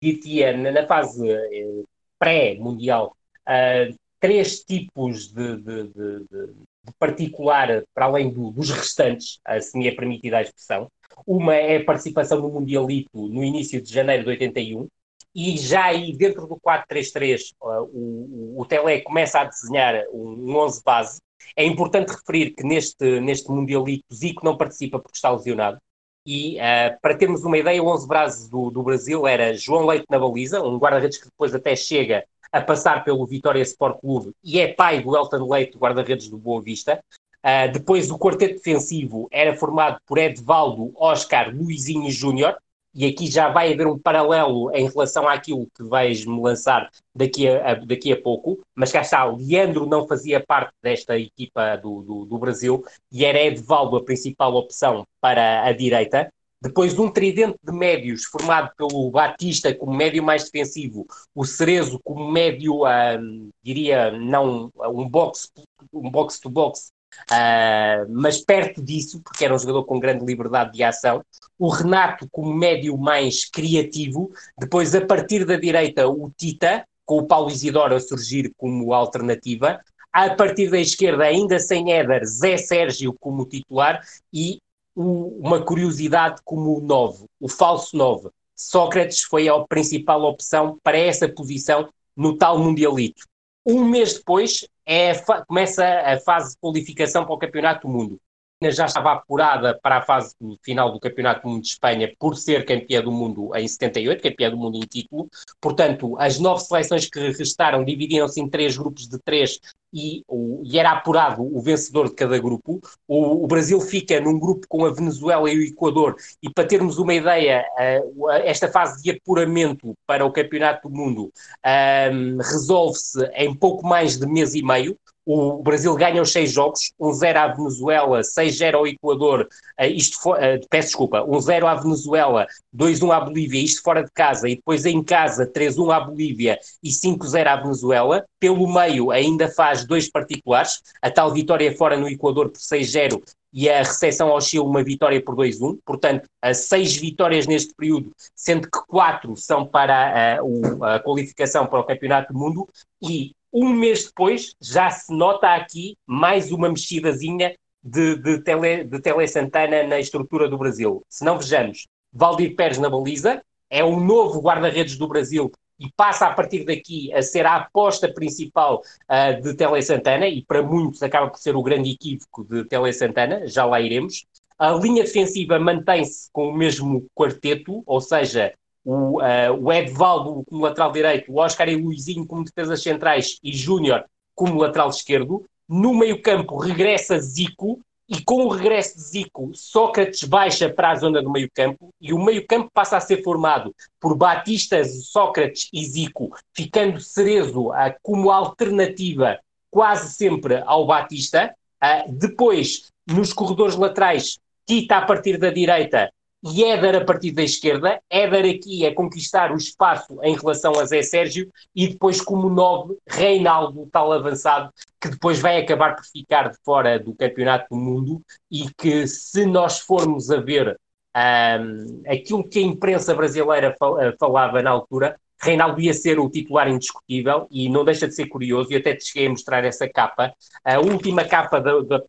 diria, na, fase eh, pré-mundial, uh, três tipos de, de, de, de particular para além do, dos restantes, se me é permitida a expressão. Uma é a participação no Mundialito no início de janeiro de 81, e já aí dentro do 4-3-3 uh, o, o, Tele começa a desenhar um, um 11 base. É importante referir que neste, neste Mundialito Zico não participa porque está lesionado. E uh, para termos uma ideia, o 11 base do, do Brasil era João Leite na baliza, um guarda-redes que depois até chega a passar pelo Vitória Sport Clube e é pai do Elton Leite, guarda-redes do Boa Vista. Uh, depois o quarteto defensivo era formado por Edvaldo, Oscar, Luizinho Júnior, e aqui já vai haver um paralelo em relação àquilo que vais-me lançar daqui a, a, daqui a pouco, mas cá está, Leandro não fazia parte desta equipa do, do, do Brasil e era Edvaldo a principal opção para a direita. Depois um tridente de médios formado pelo Batista como médio mais defensivo, o Cerezo como médio, uh, diria, não um box um box to box, uh, mas perto disso, porque era um jogador com grande liberdade de ação. O Renato como médio mais criativo. Depois, a partir da direita, o Tita, com o Paulo Isidoro a surgir como alternativa. A partir da esquerda, ainda sem Éder, Zé Sérgio como titular e o, uma curiosidade como o 9, o falso 9. Sócrates foi a principal opção para essa posição no tal Mundialito. Um mês depois é começa a fase de qualificação para o Campeonato do Mundo já estava apurada para a fase final do Campeonato do Mundo de Espanha por ser campeã do mundo em 78, campeã do mundo em título. Portanto, as nove seleções que restaram dividiram-se em três grupos de três e, o, e era apurado o vencedor de cada grupo. O, o, Brasil fica num grupo com a Venezuela e o Equador, e para termos uma ideia, uh, esta fase de apuramento para o Campeonato do Mundo uh, resolve-se em pouco mais de mês e meio. O Brasil ganha os seis jogos, 1-0 à Venezuela, 6-0 ao Equador, uh, isto for, uh, peço desculpa, 1-0 à Venezuela, 2-1 à Bolívia, isto fora de casa, e depois em casa 3-1 à Bolívia e 5-0 à Venezuela. Pelo meio ainda faz dois particulares, a tal vitória fora no Equador por 6-0 e a recepção ao Chile uma vitória por 2-1, portanto, seis vitórias neste período, sendo que quatro são para a, a qualificação para o Campeonato do Mundo, e um mês depois, já se nota aqui mais uma mexidazinha de, de, tele, de Tele Santana na estrutura do Brasil. Se não vejamos, Valdir Pérez na baliza, é o novo guarda-redes do Brasil e passa a partir daqui a ser a aposta principal uh, de Tele Santana e para muitos acaba por ser o grande equívoco de Tele Santana, já lá iremos. A linha defensiva mantém-se com o mesmo quarteto, ou seja, o, uh, o Edvaldo como lateral direito, o Oscar e o Luizinho como defesas centrais e Júnior como lateral esquerdo. No meio-campo regressa Zico e com o regresso de Zico, Sócrates baixa para a zona do meio-campo e o meio-campo passa a ser formado por Batista, Sócrates e Zico, ficando Cerezo uh, como alternativa quase sempre ao Batista. Uh, depois, nos corredores laterais, Tita a partir da direita e Éder a partir da esquerda. Éder aqui é conquistar o espaço em relação a Zé Sérgio e depois como nove, Reinaldo, tal avançado, que depois vai acabar por ficar de fora do Campeonato do Mundo e que se nós formos a ver um, aquilo que a imprensa brasileira falava na altura, Reinaldo ia ser o titular indiscutível e não deixa de ser curioso, e até te cheguei a mostrar essa capa, a última capa da, da,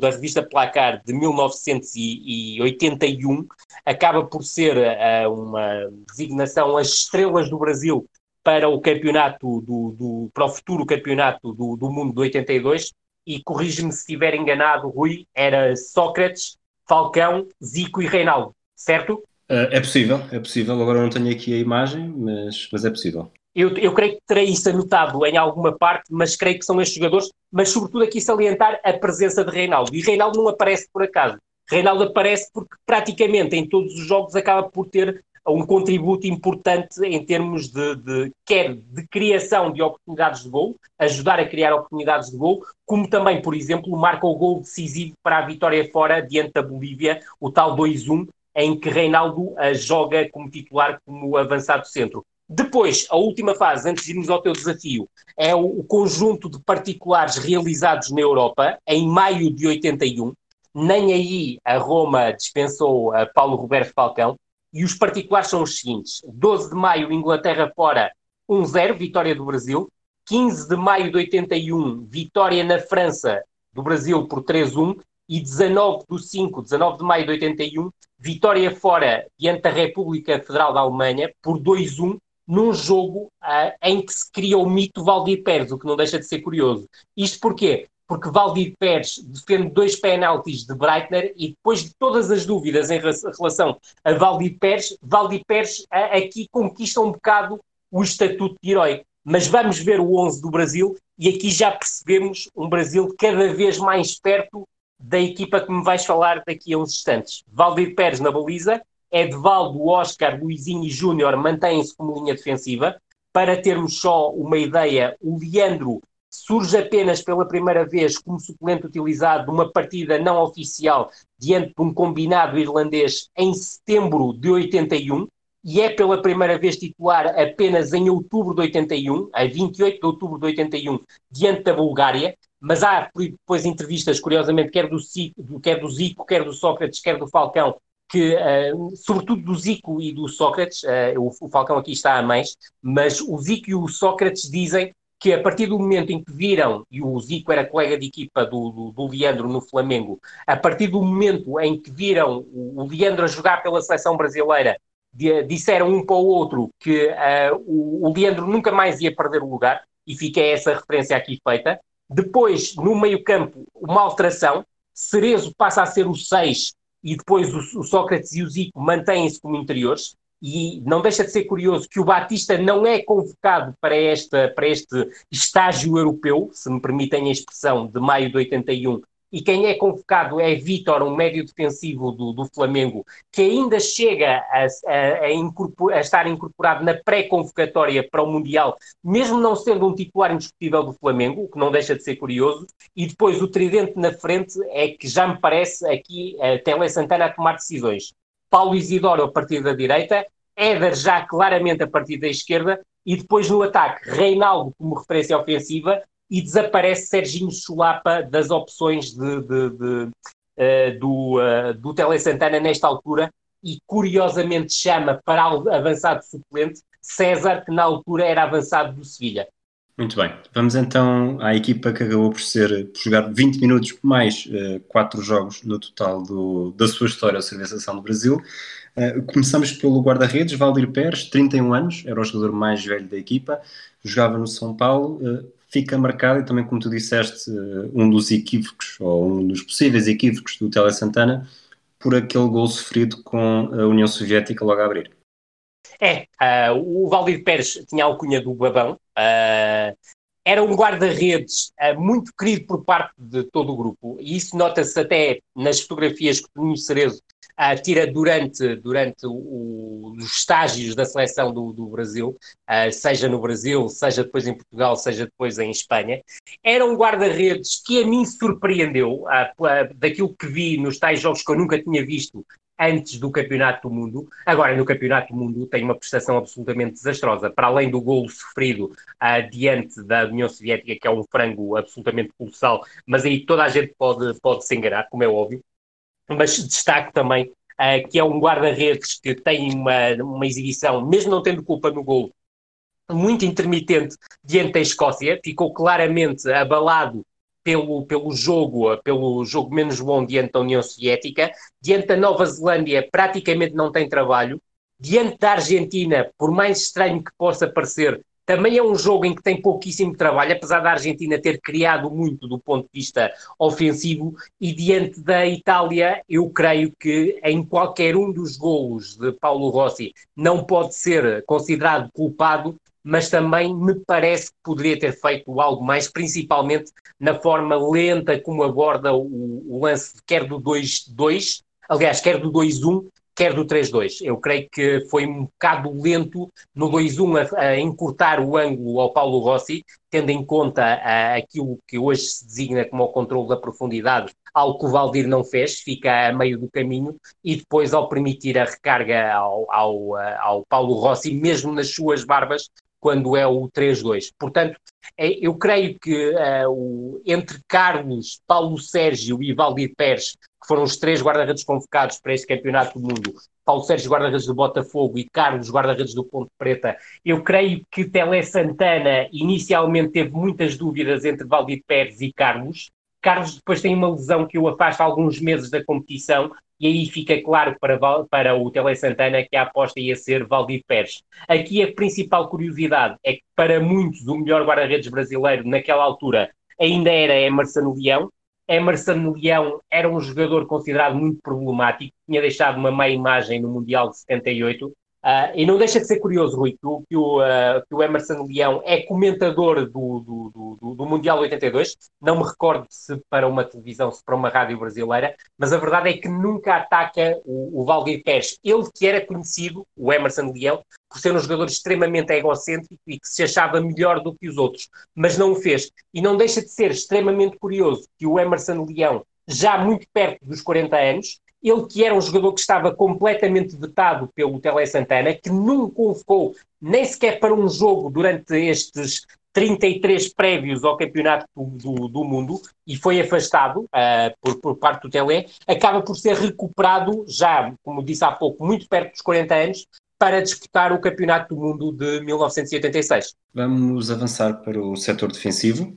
da revista Placar de 1981 acaba por ser uh, uma designação as estrelas do Brasil para o campeonato do, do para o futuro campeonato do, do mundo de 82 e corrige-me se estiver enganado, Rui, era Sócrates, Falcão, Zico e Reinaldo, certo? Uh, é possível, é possível. Agora não tenho aqui a imagem, mas, mas é possível. Eu, eu creio que terei isso anotado em alguma parte, mas creio que são estes jogadores, mas sobretudo aqui salientar a presença de Reinaldo. E Reinaldo não aparece por acaso. Reinaldo aparece porque praticamente em todos os jogos acaba por ter um contributo importante em termos de, de, quer de criação de oportunidades de gol, ajudar a criar oportunidades de gol, como também, por exemplo, marca o gol decisivo para a vitória fora diante da Bolívia, o tal 2-1, em que Reinaldo uh, joga como titular, como avançado centro. Depois, a última fase, antes de irmos ao teu desafio, é o, o conjunto de particulares realizados na Europa, em maio de 81. Nem aí a Roma dispensou a Paulo Roberto Falcão. E os particulares são os seguintes: 12 de maio, Inglaterra fora, 1-0, vitória do Brasil. 15 de maio de 81, vitória na França do Brasil por 3-1 e 19 do 5, 19 de maio de 81, vitória fora diante da República Federal da Alemanha por 2-1 num jogo uh, em que se cria o mito Valdir Pérez, o que não deixa de ser curioso. Isto porquê? Porque Valdir Pérez defende dois penaltis de Breitner e depois de todas as dúvidas em relação a Valdir Pérez, Valdir Pérez uh, aqui conquista um bocado o estatuto de herói. Mas vamos ver o 11 do Brasil e aqui já percebemos um Brasil cada vez mais perto da equipa que me vais falar daqui a uns instantes. Valdir Pérez na baliza, Edvaldo, Oscar, Luizinho e Júnior mantêm-se como linha defensiva. Para termos só uma ideia, o Leandro surge apenas pela primeira vez como suplente utilizado numa partida não oficial diante de um combinado irlandês em setembro de 81 e é pela primeira vez titular apenas em outubro de 81, a 28 de outubro de 81, diante da Bulgária mas há depois entrevistas, curiosamente, quer do, Zico, quer do Zico, quer do Sócrates, quer do Falcão, que, uh, sobretudo do Zico e do Sócrates, uh, o, o, Falcão aqui está a mais, mas o Zico e o Sócrates dizem que a partir do momento em que viram, e o Zico era colega de equipa do, do, do Leandro no Flamengo, a partir do momento em que viram o, o Leandro a jogar pela seleção brasileira, de, disseram um para o outro que uh, o, o Leandro nunca mais ia perder o lugar, e fica essa referência aqui feita. Depois, no meio-campo, uma alteração. Cerezo passa a ser o 6 e depois o, o Sócrates e o Zico mantêm-se como interiores. E não deixa de ser curioso que o Batista não é convocado para, esta, para este estágio europeu, se me permitem a expressão, de maio de 81, e quem é convocado é Vítor, um médio defensivo do, do Flamengo, que ainda chega a, a, a, a estar incorporado na pré-convocatória para o Mundial, mesmo não sendo um titular indiscutível do Flamengo, o que não deixa de ser curioso, e depois o tridente na frente é que já me parece aqui a Tele Santana a tomar decisões. Paulo Isidoro a partir da direita, Éder já claramente a partir da esquerda, e depois no ataque, Reinaldo como referência ofensiva, e desaparece Serginho Chulapa das opções de, de, de, uh, do, uh, do Tele Santana nesta altura e curiosamente chama para avançado suplente César, que na altura era avançado do Sevilha. Muito bem, vamos então à equipa que acabou por ser por jogar 20 minutos mais uh, 4 jogos no total do, da sua história ao serviço da do Brasil. Uh, começamos pelo guarda-redes, Valdir Pérez, 31 anos, era o jogador mais velho da equipa, jogava no São Paulo, uh, fica marcado, e também como tu disseste, um dos equívocos, ou um dos possíveis equívocos do Tele Santana, por aquele gol sofrido com a União Soviética logo a abrir. É, uh, o Valdir Pérez tinha a alcunha do Babão, uh, era um guarda-redes uh, muito querido por parte de todo o grupo, e isso nota-se até nas fotografias que o Nuno Cerezo uh, tira durante, durante o, os estágios da seleção do, do Brasil, uh, seja no Brasil, seja depois em Portugal, seja depois em Espanha. Era um guarda-redes que a mim surpreendeu, daquilo que vi nos tais jogos que eu nunca tinha visto antes do Campeonato do Mundo. Agora, no Campeonato do Mundo, tem uma prestação absolutamente desastrosa. Para além do golo sofrido uh, diante da União Soviética, que é um frango absolutamente colossal, mas aí toda a gente pode, pode se enganar, como é óbvio. Mas destaco também uh, que é um guarda-redes que tem uma, uma exibição, mesmo não tendo culpa no golo, muito intermitente diante da Escócia, ficou claramente abalado pelo, pelo jogo, pelo jogo menos bom diante da União Soviética, diante da Nova Zelândia praticamente não tem trabalho, diante da Argentina, por mais estranho que possa parecer, também é um jogo em que tem pouquíssimo trabalho, apesar da Argentina ter criado muito do ponto de vista ofensivo, e diante da Itália, eu creio que em qualquer um dos golos de Paulo Rossi não pode ser considerado culpado, mas também me parece que poderia ter feito algo mais, principalmente na forma lenta como aborda o, o lance, quer do 2-2, aliás, quer do 2-1, quer do 3-2. Eu creio que foi um bocado lento no 2-1 a, a, encurtar o ângulo ao Paulo Rossi, tendo em conta a, aquilo que hoje se designa como o controle da profundidade, algo que o Valdir não fez, fica a meio do caminho, e depois ao permitir a recarga ao, ao, ao Paulo Rossi, mesmo nas suas barbas, quando é o 3-2. Portanto, é, eu creio que uh, o, entre Carlos, Paulo Sérgio e Valdir Pérez, que foram os três guarda-redes convocados para este Campeonato do Mundo, Paulo Sérgio guarda-redes do Botafogo e Carlos guarda-redes do Ponte Preta, eu creio que Tele Santana inicialmente teve muitas dúvidas entre Valdir Pérez e Carlos. Carlos depois tem uma lesão que o afasta alguns meses da competição e aí fica claro para, para o Tele Santana que a aposta ia ser Valdir Pérez. Aqui a principal curiosidade é que para muitos o melhor guarda-redes brasileiro naquela altura ainda era Emerson Leão. Emerson Leão era um jogador considerado muito problemático, tinha deixado uma má imagem no Mundial de 78, Uh, e não deixa de ser curioso, Rui, que o, que o, uh, que o Emerson Leão é comentador do, do, do, do, Mundial 82. Não me recordo se para uma televisão, se para uma rádio brasileira, mas a verdade é que nunca ataca o, o Valdir Pérez. Ele que era conhecido, o Emerson Leão, por ser um jogador extremamente egocêntrico e que se achava melhor do que os outros, mas não o fez. E não deixa de ser extremamente curioso que o Emerson Leão, já muito perto dos 40 anos, ele que era um jogador que estava completamente vetado pelo Tele Santana, que não convocou nem sequer para um jogo durante estes 33 prévios ao Campeonato do, do Mundo e foi afastado uh, por, por, parte do Tele, acaba por ser recuperado já, como disse há pouco, muito perto dos 40 anos, para disputar o Campeonato do Mundo de 1986. Vamos avançar para o setor defensivo.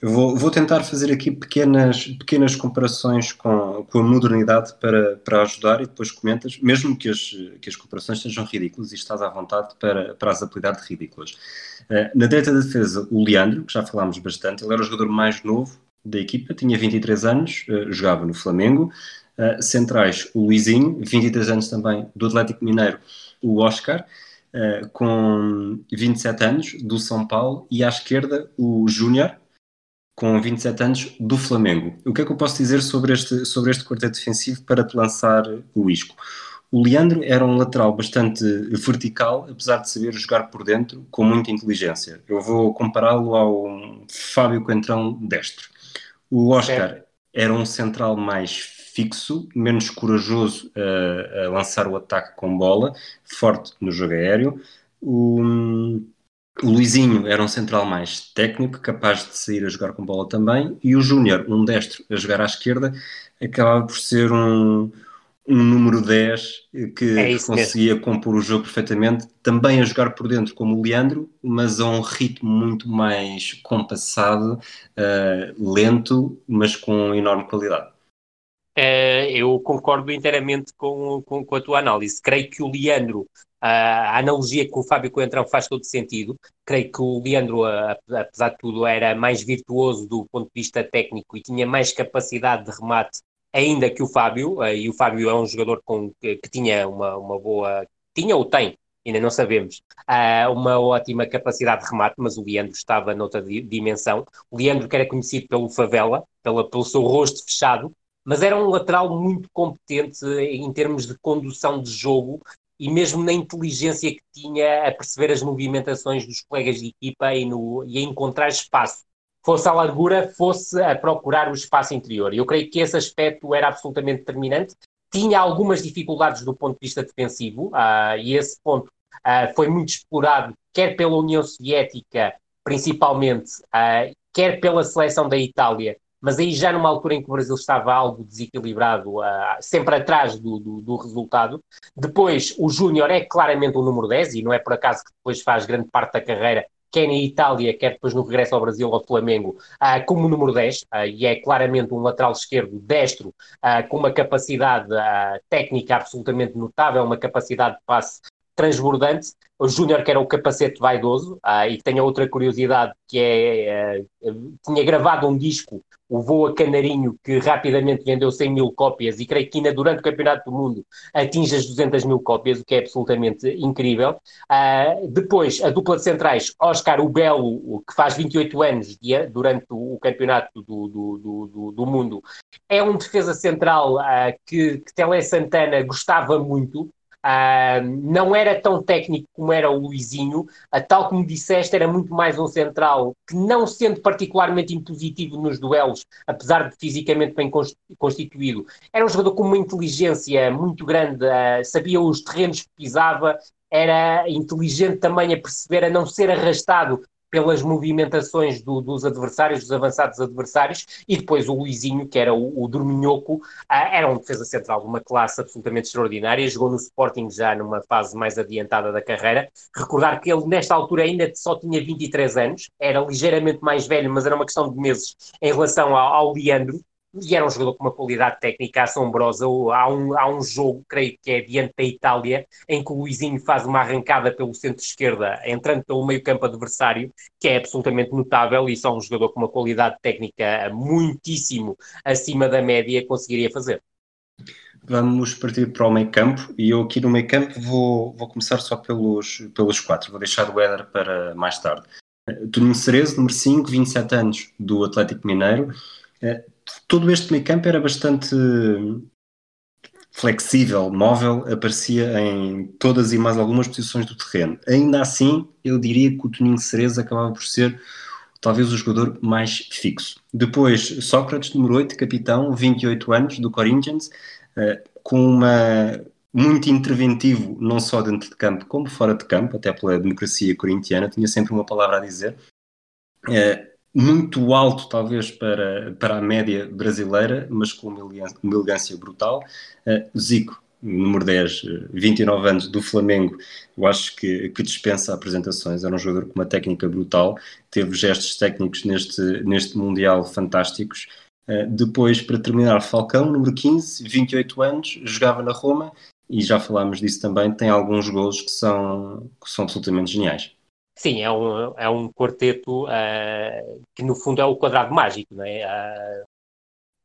Eu vou, vou, tentar fazer aqui pequenas, pequenas comparações com, com a modernidade para, para ajudar e depois comentas, mesmo que as, que as comparações sejam ridículas e estás à vontade para, para as apelidar de ridículas. Uh, na direita da defesa, o Leandro, que já falámos bastante, ele era o jogador mais novo da equipa, tinha 23 anos, uh, jogava no Flamengo. Uh, centrais, o Luizinho, 23 anos também, do Atlético Mineiro, o Oscar. Uh, com 27 anos, do São Paulo, e à esquerda o Júnior, com 27 anos, do Flamengo. O que é que eu posso dizer sobre este, sobre este quarteto defensivo para te lançar o isco? O Leandro era um lateral bastante vertical, apesar de saber jogar por dentro com muita inteligência. Eu vou compará-lo ao Fábio Coentrão destro. O Oscar era um central mais fixo, menos corajoso a, a lançar o ataque com bola, forte no jogo aéreo. O, o Luizinho era um central mais técnico, capaz de sair a jogar com bola também, e o Júnior, um destro a jogar à esquerda, acabava por ser um, um número 10 que é conseguia mesmo. compor o jogo perfeitamente, também a jogar por dentro como o Leandro, mas a um ritmo muito mais compassado, uh, lento, mas com enorme qualidade. Uh, eu concordo inteiramente com, com, com, a tua análise. Creio que o Leandro a analogia com o Fábio Coentrão faz todo sentido. Creio que o Leandro, apesar de tudo, era mais virtuoso do ponto de vista técnico e tinha mais capacidade de remate ainda que o Fábio. E o Fábio é um jogador com, que, tinha uma, uma boa. Tinha ou tem ainda não sabemos. Uh, uma ótima capacidade de remate, mas o Leandro estava noutra dimensão. O Leandro, que era conhecido pelo favela, pela, pelo seu rosto fechado, mas era um lateral muito competente em termos de condução de jogo e mesmo na inteligência que tinha a perceber as movimentações dos colegas de equipa e, no, e a encontrar espaço. Fosse a largura, fosse a procurar o espaço interior. Eu creio que esse aspecto era absolutamente determinante. Tinha algumas dificuldades do ponto de vista defensivo, uh, e esse ponto uh, foi muito explorado, quer pela União Soviética, principalmente, uh, quer pela seleção da Itália, mas aí já numa altura em que o Brasil estava algo desequilibrado, uh, sempre atrás do, do, do, resultado. Depois, o Júnior é claramente o número 10, e não é por acaso que depois faz grande parte da carreira, quer na Itália, quer depois no regresso ao Brasil, ao Flamengo, uh, como número 10, uh, e é claramente um lateral esquerdo destro, com uma capacidade técnica absolutamente notável, uma capacidade de passe transbordante. O Júnior, que era o capacete vaidoso, ah, e tem outra curiosidade, que é, uh, tinha gravado um disco, o Voa Canarinho, que rapidamente vendeu 100 mil cópias, e creio que ainda durante o Campeonato do Mundo atinge as 200 mil cópias, o que é absolutamente incrível. Uh, depois, a dupla de centrais, Oscar o Belo, que faz 28 anos durante o, Campeonato do, do, do, do, Mundo, é um defesa central uh, que, que Tele Santana gostava muito, Uh, não era tão técnico como era o Luizinho, uh, tal como disseste, era muito mais um central que, não sendo particularmente impositivo nos duelos, apesar de fisicamente bem constituído, era um jogador com uma inteligência muito grande, uh, sabia os terrenos que pisava, era inteligente também a perceber a não ser arrastado pelas movimentações do, dos adversários, dos avançados adversários, e depois o Luizinho, que era o, o Dorminhoco, ah, era um defesa central de uma classe absolutamente extraordinária, jogou no Sporting já numa fase mais adiantada da carreira. Recordar que ele, nesta altura, ainda só tinha 23 anos, era ligeiramente mais velho, mas era uma questão de meses em relação ao, ao Leandro, e era um jogador com uma qualidade técnica assombrosa. Há um, há um jogo, creio que é diante da Itália, em que o Luizinho faz uma arrancada pelo centro-esquerda, entrando pelo meio-campo adversário, que é absolutamente notável e só um jogador com uma qualidade técnica muitíssimo acima da média conseguiria fazer. Vamos partir para o meio campo e eu aqui no meio campo vou, vou começar só pelos, pelos quatro, vou deixar o Éder para mais tarde. Toninho Cerezo, número 5, 27 anos, do Atlético Mineiro, eh, todo este meio campo era bastante flexível, móvel, aparecia em todas e mais algumas posições do terreno. Ainda assim, eu diria que o Toninho Cereza acabava por ser talvez o jogador mais fixo. Depois, Sócrates, número 8, capitão, 28 anos, do Corinthians, eh, com uma muito interventivo, não só dentro de campo, como fora de campo, até pela democracia corintiana, tinha sempre uma palavra a dizer. Eh, muito alto, talvez, para, para a média brasileira, mas com uma elegância, brutal. Uh, Zico, número 10, 29 anos, do Flamengo, eu acho que, que dispensa apresentações. Era um jogador com uma técnica brutal, teve gestos técnicos neste, neste Mundial fantásticos. Uh, depois, para terminar, Falcão, número 15, 28 anos, jogava na Roma e já falámos disso também. Tem alguns gols que são, que são absolutamente geniais. Sim, é um, é um quarteto uh, que no fundo é o quadrado mágico, não é? Uh,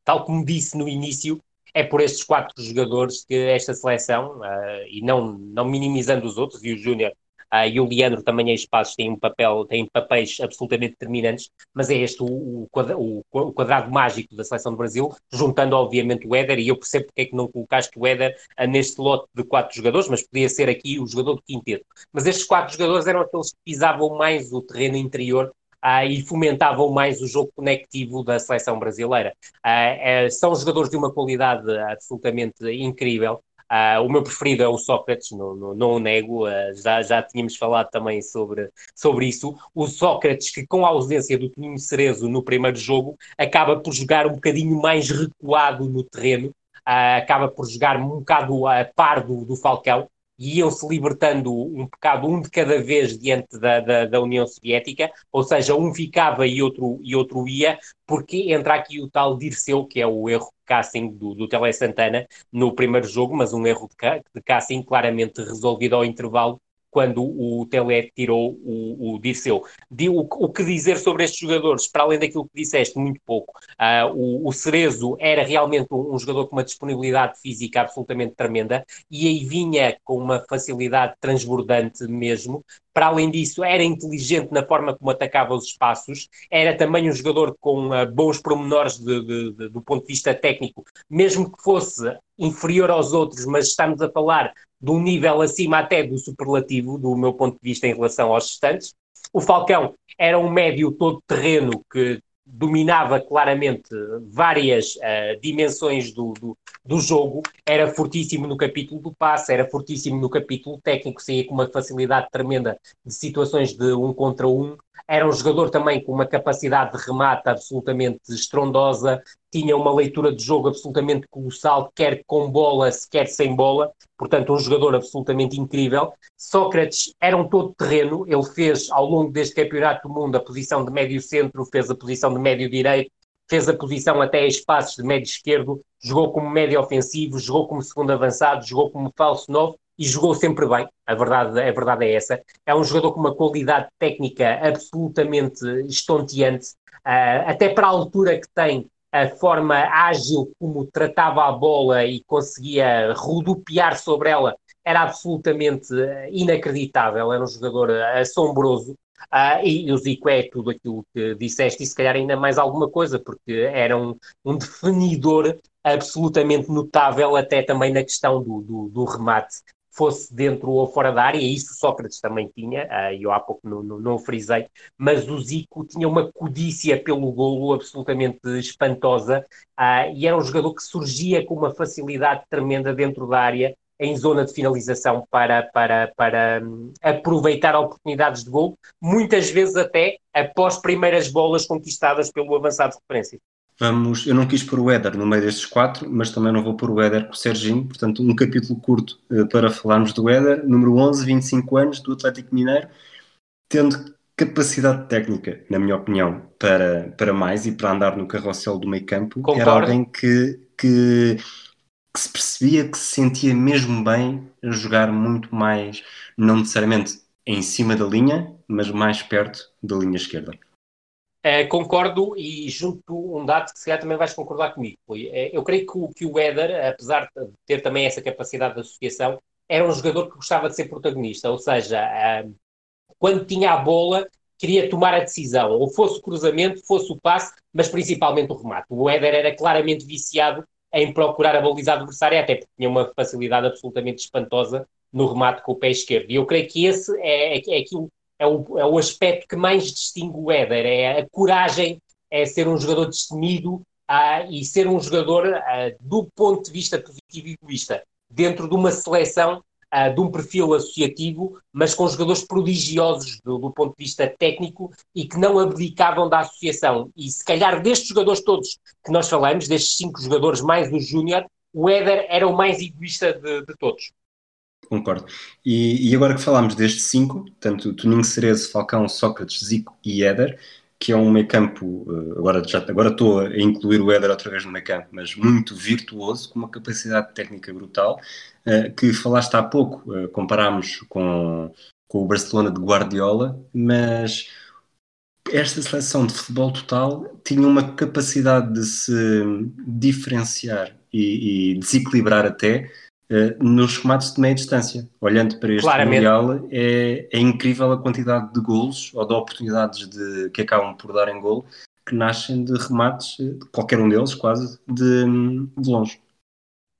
tal como disse no início, é por estes quatro jogadores que esta seleção, uh, e não, não minimizando os outros, e o Júnior Uh, e o Leandro também em espaços tem um papel, tem papéis absolutamente determinantes, mas é este o, o, o, quadrado mágico da seleção do Brasil, juntando obviamente o Éder, e eu percebo porque é que não colocaste o Éder uh, neste lote de quatro jogadores, mas podia ser aqui o jogador de quinteto. Mas estes quatro jogadores eram aqueles que pisavam mais o terreno interior Uh, e fomentavam mais o jogo conectivo da seleção brasileira. Uh, são jogadores de uma qualidade absolutamente incrível. Uh, o meu preferido é o Sócrates, não, não, não o nego, uh, já, já tínhamos falado também sobre, sobre isso. O Sócrates, que com a ausência do Toninho Cerezo no primeiro jogo, acaba por jogar um bocadinho mais recuado no terreno, uh, acaba por jogar um bocado a par do, do Falcão, e iam-se libertando um bocado, um de cada vez diante da, da, da, União Soviética, ou seja, um ficava e outro, e outro ia, porque entra aqui o tal Dirceu, que é o erro de casting do, do Tele Santana no primeiro jogo, mas um erro de, de casting claramente resolvido ao intervalo quando o Telé tirou o, o Dirceu. O, o, que dizer sobre estes jogadores? Para além daquilo que disseste, muito pouco. Uh, o, o, Cerezo era realmente um, um, jogador com uma disponibilidade física absolutamente tremenda e aí vinha com uma facilidade transbordante mesmo. Para além disso, era inteligente na forma como atacava os espaços, era também um jogador com uh, bons pormenores de, de, de, do ponto de vista técnico, mesmo que fosse inferior aos outros, mas estamos a falar de um nível acima até do superlativo, do meu ponto de vista, em relação aos restantes. O Falcão era um médio todo terreno que dominava claramente várias uh, dimensões do, do, do, jogo, era fortíssimo no capítulo do passe, era fortíssimo no capítulo técnico, saía com uma facilidade tremenda de situações de um contra um, era um jogador também com uma capacidade de remate absolutamente estrondosa, tinha uma leitura de jogo absolutamente colossal, quer com bola, quer sem bola, portanto, um jogador absolutamente incrível. Sócrates era um todo terreno, ele fez ao longo deste campeonato do mundo a posição de médio centro, fez a posição de médio direito, fez a posição até a espaços de médio esquerdo, jogou como médio ofensivo, jogou como segundo avançado, jogou como falso novo e jogou sempre bem, a verdade, a verdade é essa. É um jogador com uma qualidade técnica absolutamente estonteante, uh, até para a altura que tem, a forma ágil como tratava a bola e conseguia rodopiar sobre ela era absolutamente ah, inacreditável, era um jogador assombroso. Uh, e o Zico é tudo aquilo que disseste, e se calhar ainda mais alguma coisa, porque era um, um definidor absolutamente notável, até também na questão do, do, do remate fosse dentro ou fora da área, e isso Sócrates também tinha, uh, eu há pouco não, não, não frisei, mas o Zico tinha uma codícia pelo golo absolutamente espantosa, uh, e era um jogador que surgia com uma facilidade tremenda dentro da área, em zona de finalização para, para, para um, aproveitar oportunidades de gol, muitas vezes até após primeiras bolas conquistadas pelo avançado de referência. Vamos, eu não quis pôr o Éder no meio destes quatro, mas também não vou pôr o Éder com o Serginho, portanto, um capítulo curto uh, para falarmos do Éder, número 11, 25 anos, do Atlético Mineiro, tendo capacidade técnica, na minha opinião, para, para mais e para andar no carrossel do meio campo. Concordo. Era alguém que, que, que se percebia que se sentia mesmo bem a jogar muito mais, não necessariamente em cima da linha, mas mais perto da linha esquerda. Uh, concordo e junto um dado que se calhar também vais concordar comigo. Foi, uh, eu creio que o, que o Éder, apesar de ter também essa capacidade de associação, era um jogador que gostava de ser protagonista, ou seja, uh, quando tinha a bola, queria tomar a decisão, ou fosse o cruzamento, fosse o passe, mas principalmente o remate. O Éder era claramente viciado em procurar a baliza adversária, até porque tinha uma facilidade absolutamente espantosa no remate com o pé esquerdo. E eu creio que esse é, é, é aquilo é o, é o aspecto que mais distingue o Éder, é a coragem, é ser um jogador destemido uh, e ser um jogador uh, do ponto de vista positivo e egoísta, dentro de uma seleção uh, de um perfil associativo, mas com jogadores prodigiosos do, do, ponto de vista técnico e que não abdicavam da associação. E se calhar destes jogadores todos que nós falamos, destes cinco jogadores mais o Júnior, o Éder era o mais egoísta de, de todos. Concordo. E, e, agora que falámos destes cinco, tanto Toninho Cerezo, Falcão, Sócrates, Zico e Éder, que é um meio campo, eh, agora, já, agora estou a incluir o Éder outra vez no meio campo, mas muito virtuoso, com uma capacidade técnica brutal, eh, que falaste há pouco, eh, comparámos com, com o Barcelona de Guardiola, mas esta seleção de futebol total tinha uma capacidade de se diferenciar e, e desequilibrar até nos remates de meia distância. Olhando para este Claramente. Mundial, é, é, incrível a quantidade de golos ou de oportunidades de, que acabam por dar em golo que nascem de remates, eh, qualquer um deles quase, de, de longe.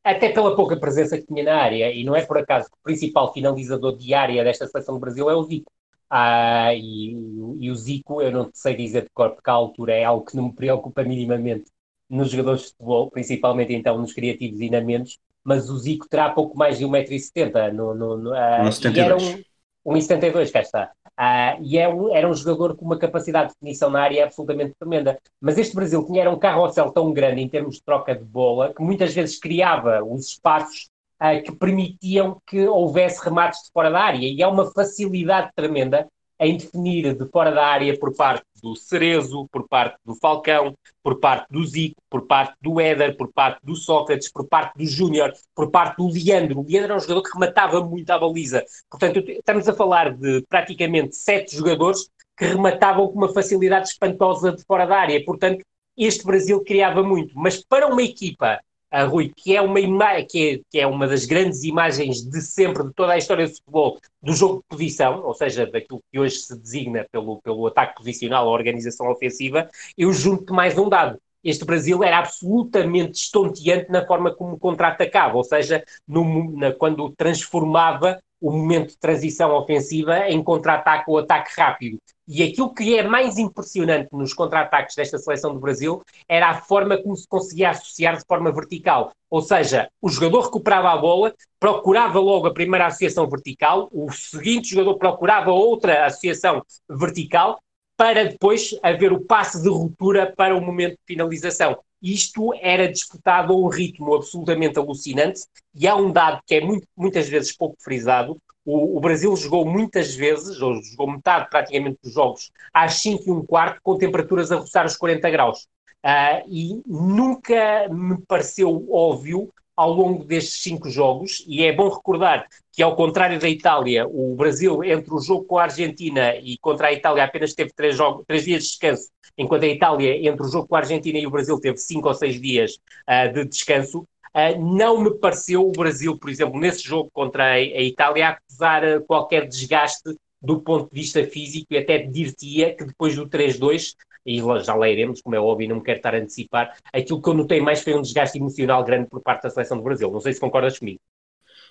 Até pela pouca presença que tinha na área, e não é por acaso que o principal finalizador de área desta seleção do Brasil é o Zico. Ah, e, e, o Zico, eu não sei dizer de cor, porque a altura é algo que não me preocupa minimamente nos jogadores de futebol, principalmente então nos criativos e na menos, mas o Zico terá pouco mais de 1,70m. No, no, no, uh, e era um, 1,72m, cá está. Uh, e é um, era um jogador com uma capacidade de definição na área absolutamente tremenda. Mas este Brasil tinha um carrossel tão grande em termos de troca de bola que muitas vezes criava os espaços uh, que permitiam que houvesse remates de fora da área. E é uma facilidade tremenda em definir de fora da área por parte do Cerezo, por parte do Falcão, por parte do Zico, por parte do Éder, por parte do Sócrates, por parte do Júnior, por parte do Leandro. O Leandro era um jogador que rematava muito à baliza. Portanto, estamos a falar de praticamente sete jogadores que rematavam com uma facilidade espantosa de fora da área. Portanto, este Brasil criava muito. Mas para uma equipa uh, Rui, que é, uma que, é, que é uma das grandes imagens de sempre, de toda a história do futebol, do jogo de posição, ou seja, daquilo que hoje se designa pelo, pelo ataque posicional, a organização ofensiva, eu junto mais um dado. Este Brasil era absolutamente estonteante na forma como contra-atacava, ou seja, no, na, quando transformava o momento de transição ofensiva em contra-ataque ou ataque rápido. E aquilo que é mais impressionante nos contra-ataques desta seleção do Brasil era a forma como se conseguia associar de forma vertical. Ou seja, o jogador recuperava a bola, procurava logo a primeira associação vertical, o seguinte jogador procurava outra associação vertical, para depois haver o passe de ruptura para o momento de finalização. Isto era disputado a um ritmo absolutamente alucinante e há um dado que é muito, muitas vezes pouco frisado. O, o, Brasil jogou muitas vezes, ou jogou metade praticamente dos jogos, às 5 e um quarto, com temperaturas a roçar os 40 graus. Uh, e nunca me pareceu óbvio ao longo destes cinco jogos, e é bom recordar que, ao contrário da Itália, o Brasil, entre o jogo com a Argentina e contra a Itália, apenas teve três, jogos, três dias de descanso, enquanto a Itália, entre o jogo com a Argentina e o Brasil, teve cinco ou seis dias uh, de descanso. Uh, não me pareceu o Brasil, por exemplo, nesse jogo contra a, a Itália, acusar uh, qualquer desgaste do ponto de vista físico e até dir-te-ia que depois do 3-2 e já lá iremos, como é óbvio, não me quero estar a antecipar. Aquilo que eu notei mais foi um desgaste emocional grande por parte da seleção do Brasil. Não sei se concordas comigo.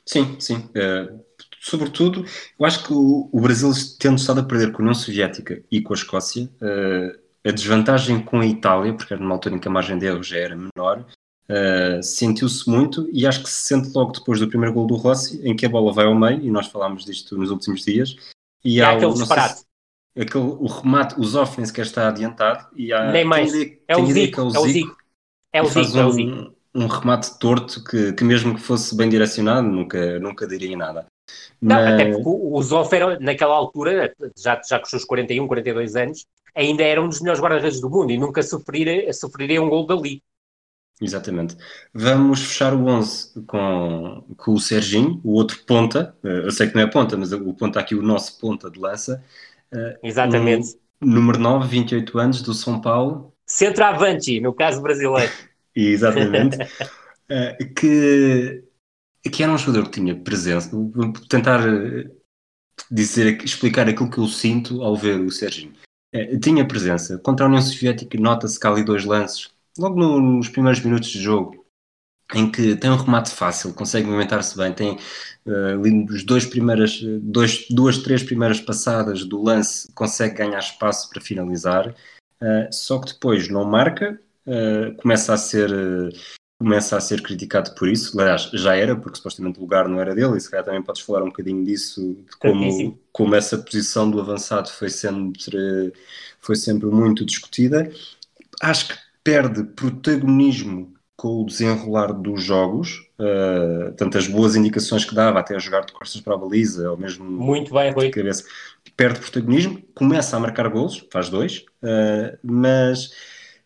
Sim, sim. Uh, sobretudo, eu acho que o, o, Brasil, tendo estado a perder com a União Soviética e com a Escócia, uh, a desvantagem com a Itália, porque era numa altura em que a margem de erro já era menor, uh, sentiu-se muito e acho que se sente logo depois do primeiro gol do Rossi, em que a bola vai ao meio, e nós falámos disto nos últimos dias. E, e há aquele disparate aquele, o remate, o Zoff nem sequer está adiantado e há nem mais. é, o Zico, é, o Zico, é o Zico, é o Zico. Um, um remate torto que, que mesmo que fosse bem direcionado nunca, nunca diria nada. Não, Mas... até porque o Zoff era, naquela altura, já, já com os seus 41, 42 anos, ainda era um dos melhores guarda-redes do mundo e nunca sofreria, sofreria um gol dali. Exatamente. Vamos fechar o 11 com, com o Serginho, o outro ponta. Eh, eu sei que não é ponta, mas o ponta aqui, o nosso ponta de lança. Uh, Exatamente. número 9, 28 anos, do São Paulo. Centroavante, no caso brasileiro. Exatamente. uh, que, que era um jogador que tinha presença. Vou tentar eh, dizer, explicar aquilo que eu sinto ao ver o Serginho. Uh, tinha presença. Contra a União Soviética, nota-se que há ali dois lances, logo no, nos primeiros minutos de jogo, em que tem um remate fácil, consegue movimentar-se bem, tem uh, ali os dois primeiras, dois, duas, três primeiras passadas do lance, consegue ganhar espaço para finalizar, uh, só que depois não marca, uh, começa a ser começa a ser criticado por isso, aliás, já era, porque supostamente o lugar não era dele, e se calhar também podes falar um bocadinho disso, de como, como essa posição do avançado foi sempre, foi sempre muito discutida. Acho que perde protagonismo com o desenrolar dos jogos, uh, tanto as boas indicações que dava até a jogar de costas para a baliza, ou mesmo Muito bem, de cabeça, perde protagonismo, começa a marcar golos, faz dois, uh, mas,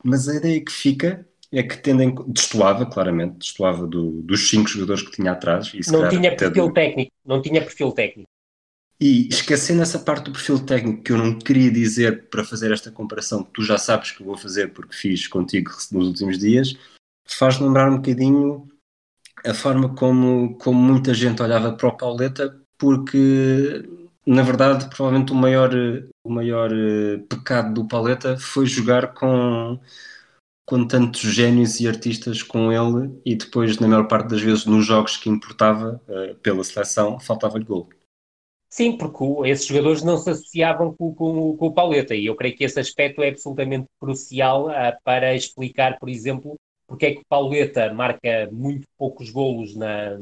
mas a ideia que fica é que tendem, destoava claramente, destoava do, dos cinco jogadores que tinha atrás. Não tinha perfil do... técnico, não tinha perfil técnico. E esquecendo essa parte do perfil técnico que eu não queria dizer para fazer esta comparação, que tu já sabes que vou fazer porque fiz contigo nos últimos dias, faz lembrar um bocadinho a forma como, como muita gente olhava para o Pauleta, porque na verdade provavelmente o maior, o maior eh, pecado do Pauleta foi jogar com, com tantos génios e artistas com ele e depois, na maior parte das vezes, nos jogos que importava uh, pela seleção, faltava-lhe gol. Sim, porque esses jogadores não se associavam com, com, com, o Pauleta e eu creio que esse aspecto é absolutamente crucial uh, para explicar, por exemplo, porque é que o Pauleta marca muito poucos golos na,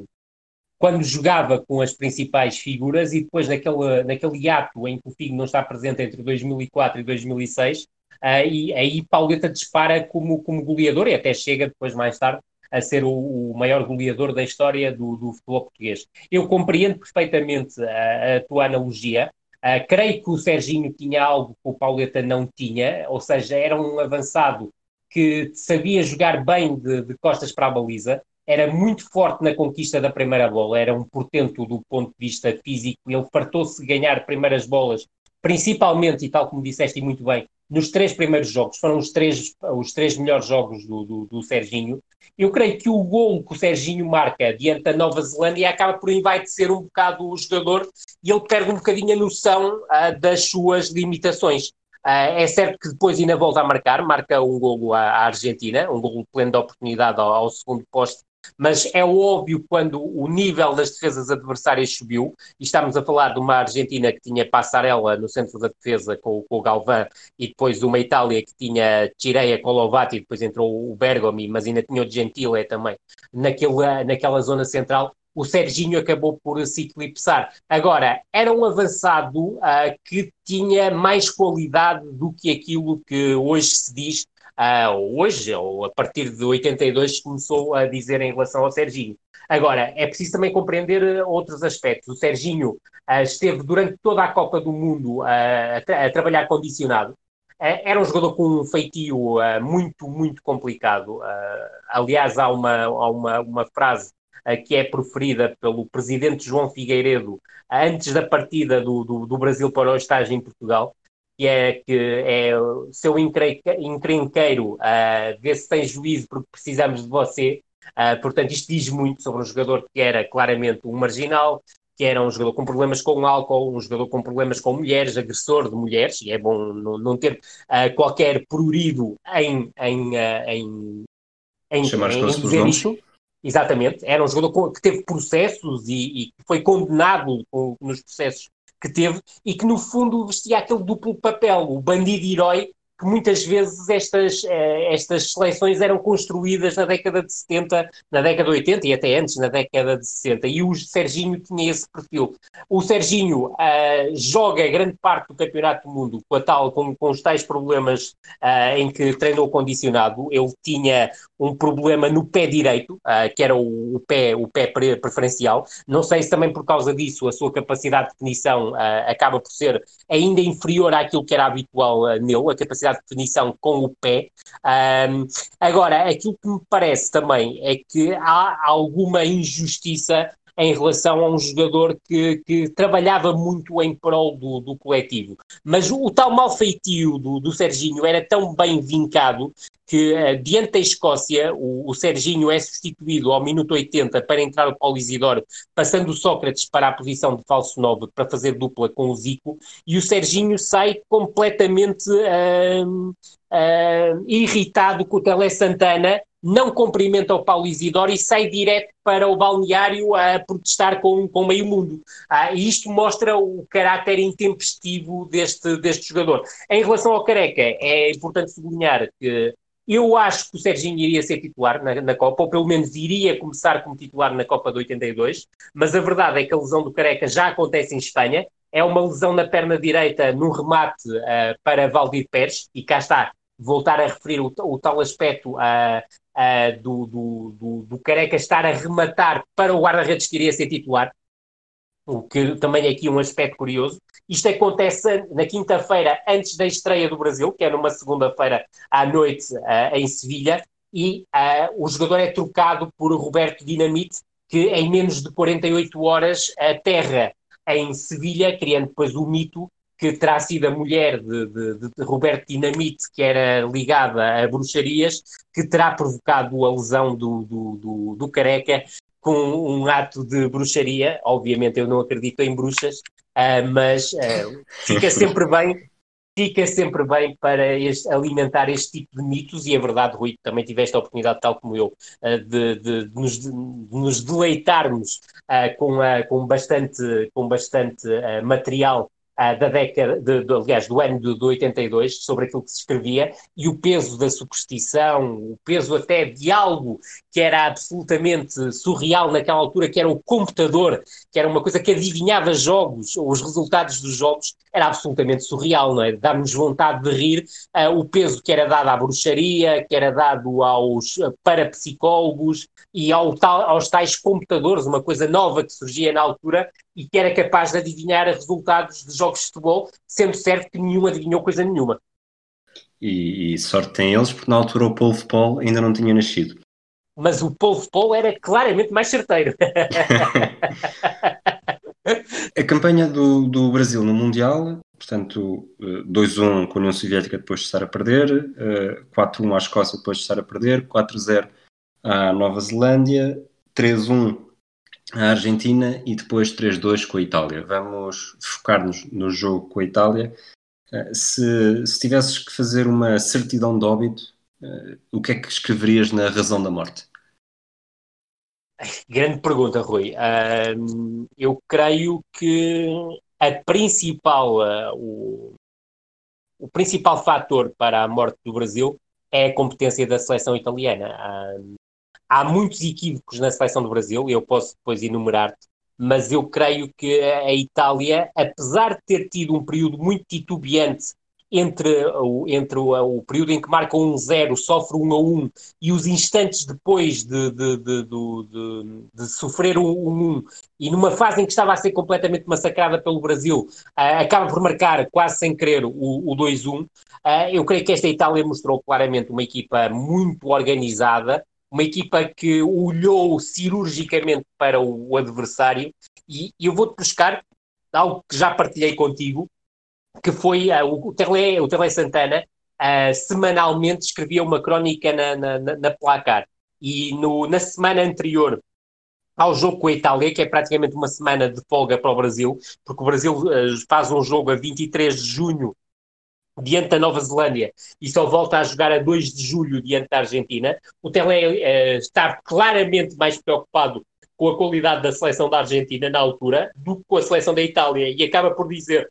quando jogava com as principais figuras e depois naquele, naquele ato em que o Figo não está presente entre 2004 e 2006, uh, ah, e aí Pauleta dispara como, como goleador e até chega depois mais tarde a ser o, o maior goleador da história do, do, futebol português. Eu compreendo perfeitamente a, a tua analogia, Uh, creio que o Serginho tinha algo que o Pauleta não tinha, ou seja, era um avançado que sabia jogar bem de, de, costas para a baliza, era muito forte na conquista da primeira bola, era um portento do ponto de vista físico, ele fartou-se de ganhar primeiras bolas, principalmente, e tal como disseste muito bem, nos três primeiros jogos, foram os três, os três melhores jogos do, do, do Serginho. Eu creio que o gol que o Serginho marca diante da Nova Zelândia acaba por envaidecer um bocado o jogador e ele perde um bocadinho a noção uh, das suas limitações. Uh, é certo que depois ainda volta a marcar, marca um golo à, Argentina, um golo pleno de oportunidade ao, ao segundo posto mas é óbvio quando o nível das defesas adversárias subiu, e estamos a falar de uma Argentina que tinha Passarella no centro da defesa com, com o Galvão, e depois uma Itália que tinha Cireia, Colovati, depois entrou o Bergomi, mas ainda tinha o Gentile também, naquela, naquela zona central, o Serginho acabou por se eclipsar. Agora, era um avançado uh, que tinha mais qualidade do que aquilo que hoje se diz uh, hoje, ou a partir de 82, começou a dizer em relação ao Serginho. Agora, é preciso também compreender ah, outros aspectos. O Serginho uh, esteve durante toda a Copa do Mundo uh, a, tra a, trabalhar condicionado. era um jogador com um feitio muito, muito complicado. aliás, há uma, há uma, uma frase que é proferida pelo presidente João Figueiredo antes da partida do, do, do Brasil para o estágio em Portugal, que é que é seu encrenqueiro, uh, vê se tem juízo porque precisamos de você. Uh, portanto, isto diz muito sobre um jogador que era claramente um marginal, que era um jogador com problemas com álcool, um jogador com problemas com mulheres, agressor de mulheres, e é bom não, não ter uh, qualquer prurido em, em, uh, em, em, Chamar em, em dizer isto. Exatamente, era um jogador que teve processos e, e foi condenado nos processos que teve e que no fundo vestia aquele duplo papel, o bandido-herói que muitas vezes estas, eh, estas seleções eram construídas na década de 70, na década de 80 e até antes, na década de 60. E o Serginho tinha esse perfil. O Serginho uh, joga grande parte do Campeonato do Mundo com, a tal, com, com os tais problemas uh, em que treinou condicionado. Ele tinha um problema no pé direito, uh, que era o, o, pé, o pé preferencial. Não sei se também por causa disso a sua capacidade de definição acaba por ser ainda inferior àquilo que era habitual nele, a capacidade de definição com o pé. Um, agora, aquilo que me parece também é que há alguma injustiça em relação a um jogador que, que trabalhava muito em prol do, do coletivo. Mas o, o tal malfeitio do, do Serginho era tão bem vincado que, uh, diante da Escócia, o, o, Serginho é substituído ao minuto 80 para entrar o Paulo Isidoro, passando o Sócrates para a posição de falso 9 para fazer dupla com o Zico, e o Serginho sai completamente uh, uh, irritado com o Tele Santana, não cumprimenta o Paulo Isidoro e sai direto para o balneário a protestar com, com meio mundo. Ah, e isto mostra o caráter intempestivo deste, deste jogador. Em relação ao Careca, é importante sublinhar que eu acho que o Serginho iria ser titular na, na, Copa, ou pelo menos iria começar como titular na Copa de 82, mas a verdade é que a lesão do Careca já acontece em Espanha, é uma lesão na perna direita num remate uh, para Valdir Pérez, e cá está, voltar a referir o, o tal aspecto do, do, do, do, Careca estar a rematar para o guarda-redes que iria ser titular, o que também é aqui um aspecto curioso. Isto acontece na quinta-feira, antes da estreia do Brasil, que é numa segunda-feira à noite uh, em Sevilha, e uh, o jogador é trocado por Roberto Dinamite, que em menos de 48 horas aterra em Sevilha, criando depois o mito que terá sido a mulher de, de, de, Roberto Dinamite, que era ligada a bruxarias, que terá provocado a lesão do, do, do, do Careca com um ato de bruxaria. Obviamente eu não acredito em bruxas, uh, mas uh, fica sempre bem fica sempre bem para este, alimentar este tipo de mitos, e é verdade, Rui, também tiveste a oportunidade, tal como eu, uh, de, de, nos, de, nos, deleitarmos com, com bastante, com bastante material uh, da década, de, de, aliás, do ano de, de 82, sobre aquilo que se escrevia, e o peso da superstição, o peso até de algo que era absolutamente surreal naquela altura, que era o computador, que era uma coisa que adivinhava jogos, ou os resultados dos jogos, era absolutamente surreal, não é? Dá-nos vontade de rir uh, o peso que era dado à bruxaria, que era dado aos parapsicólogos e ao tal, aos tais computadores, uma coisa nova que surgia na altura, e que era capaz de adivinhar resultados de jogos de futebol, sendo certo que nenhum adivinhou coisa nenhuma. E, e sorte tem eles, porque na altura o Paul Paul ainda não tinha nascido. Mas o Paul Paul era claramente mais certeiro. A campanha do, do Brasil no Mundial, portanto, 2-1 com a União Soviética depois de estar a perder, 4-1 à Escócia depois de estar a perder, 4-0 à Nova Zelândia, 3-1 à Argentina e depois 3-2 com a Itália. Vamos focar-nos no jogo com a Itália. Eh, se, se tivesses que fazer uma certidão de óbito, eh, o que é que escreverias na razão da morte? Grande pergunta, Rui. Eu creio que a principal, uh, o, o, principal fator para a morte do Brasil é a competência da seleção italiana. Há muitos equívocos na seleção do Brasil, e eu posso depois enumerar-te, mas eu creio que a Itália, apesar de ter tido um período muito titubeante entre o, entre o, o período em que marca um 0, sofre um a 1 e os instantes depois de, de, de, de, sofrer um 1 e numa fase em que estava a ser completamente massacrada pelo Brasil, uh, acaba por marcar quase sem querer o, o 2-1. Uh, eu creio que esta Itália mostrou claramente uma equipa muito organizada, uma equipa que olhou cirurgicamente para o, adversário e, eu vou-te buscar algo que já partilhei contigo, que foi uh, o, Tele, o Tele Santana uh, semanalmente escrevia uma crónica na, na, na placar. E no, na semana anterior ao jogo com a Itália, que é praticamente uma semana de folga para o Brasil, porque o Brasil uh, faz um jogo a 23 de junho diante da Nova Zelândia e só volta a jogar a 2 de julho diante da Argentina. O Tele uh, está claramente mais preocupado com a qualidade da seleção da Argentina na altura do que com a seleção da Itália e acaba por dizer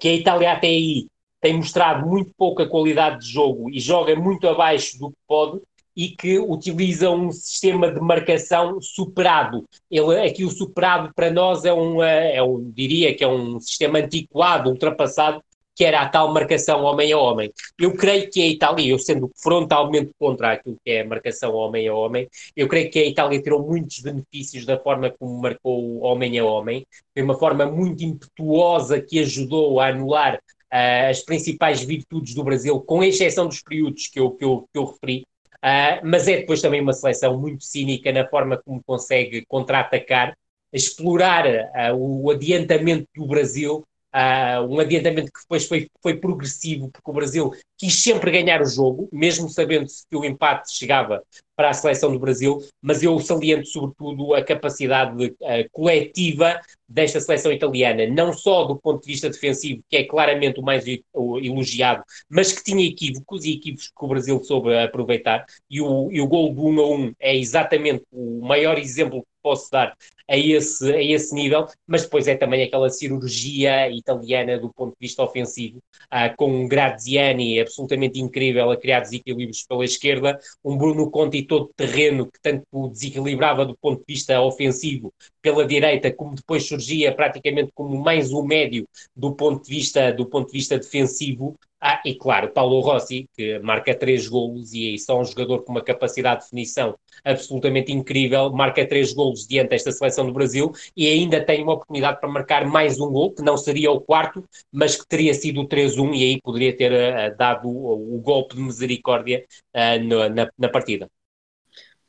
que a Itália até aí tem mostrado muito pouca qualidade de jogo e joga muito abaixo do que pode e que utiliza um sistema de marcação superado. Ele, aqui o superado para nós é um, é um, diria que é um sistema antiquado, ultrapassado, que era a tal marcação homem a homem. Eu creio que a Itália, eu sendo frontalmente contra aquilo que é a marcação homem a homem, eu creio que a Itália tirou muitos benefícios da forma como marcou homem a homem, foi uma forma muito impetuosa que ajudou a anular uh, as principais virtudes do Brasil, com exceção dos períodos que eu, que eu, que eu referi, uh, mas é depois também uma seleção muito cínica na forma como consegue contra-atacar, explorar uh, o adiantamento do Brasil Uh, um adiantamento que depois foi, foi progressivo, porque o Brasil quis sempre ganhar o jogo, mesmo sabendo que o empate chegava para a seleção do Brasil, mas eu saliento sobretudo a capacidade uh, coletiva desta seleção italiana, não só do ponto de vista defensivo, que é claramente o mais elogiado, mas que tinha equívocos e equívocos que o Brasil soube aproveitar, e o, e o gol do 1 a 1 é exatamente o maior exemplo que posso dar a esse, a esse nível, mas depois é também aquela cirurgia italiana do ponto de vista ofensivo, uh, com um Graziani absolutamente incrível a criar desequilíbrios pela esquerda, um Bruno Conti todo terreno que tanto desequilibrava do ponto de vista ofensivo pela direita, como depois surgia praticamente como mais um médio do ponto de vista, do ponto de vista defensivo, ah, e claro, Paulo Rossi, que marca três golos e é só um jogador com uma capacidade de definição absolutamente incrível, marca três golos diante desta seleção do Brasil e ainda tem uma oportunidade para marcar mais um gol, que não seria o quarto, mas que teria sido o 3-1 e aí poderia ter uh, dado o, o, golpe de misericórdia uh, na, na partida.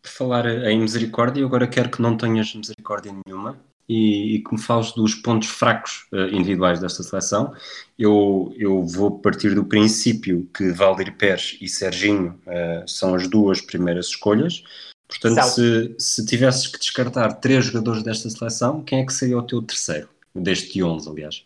Falar em misericórdia, eu agora quero que não tenhas misericórdia nenhuma, e, e que me fales dos pontos fracos uh, individuais desta seleção. Eu, eu vou partir do princípio que Valdir Pérez e Serginho uh, são as duas primeiras escolhas. Portanto, se, se tivesses que descartar três jogadores desta seleção, quem é que seria o teu terceiro? Deste 11, aliás.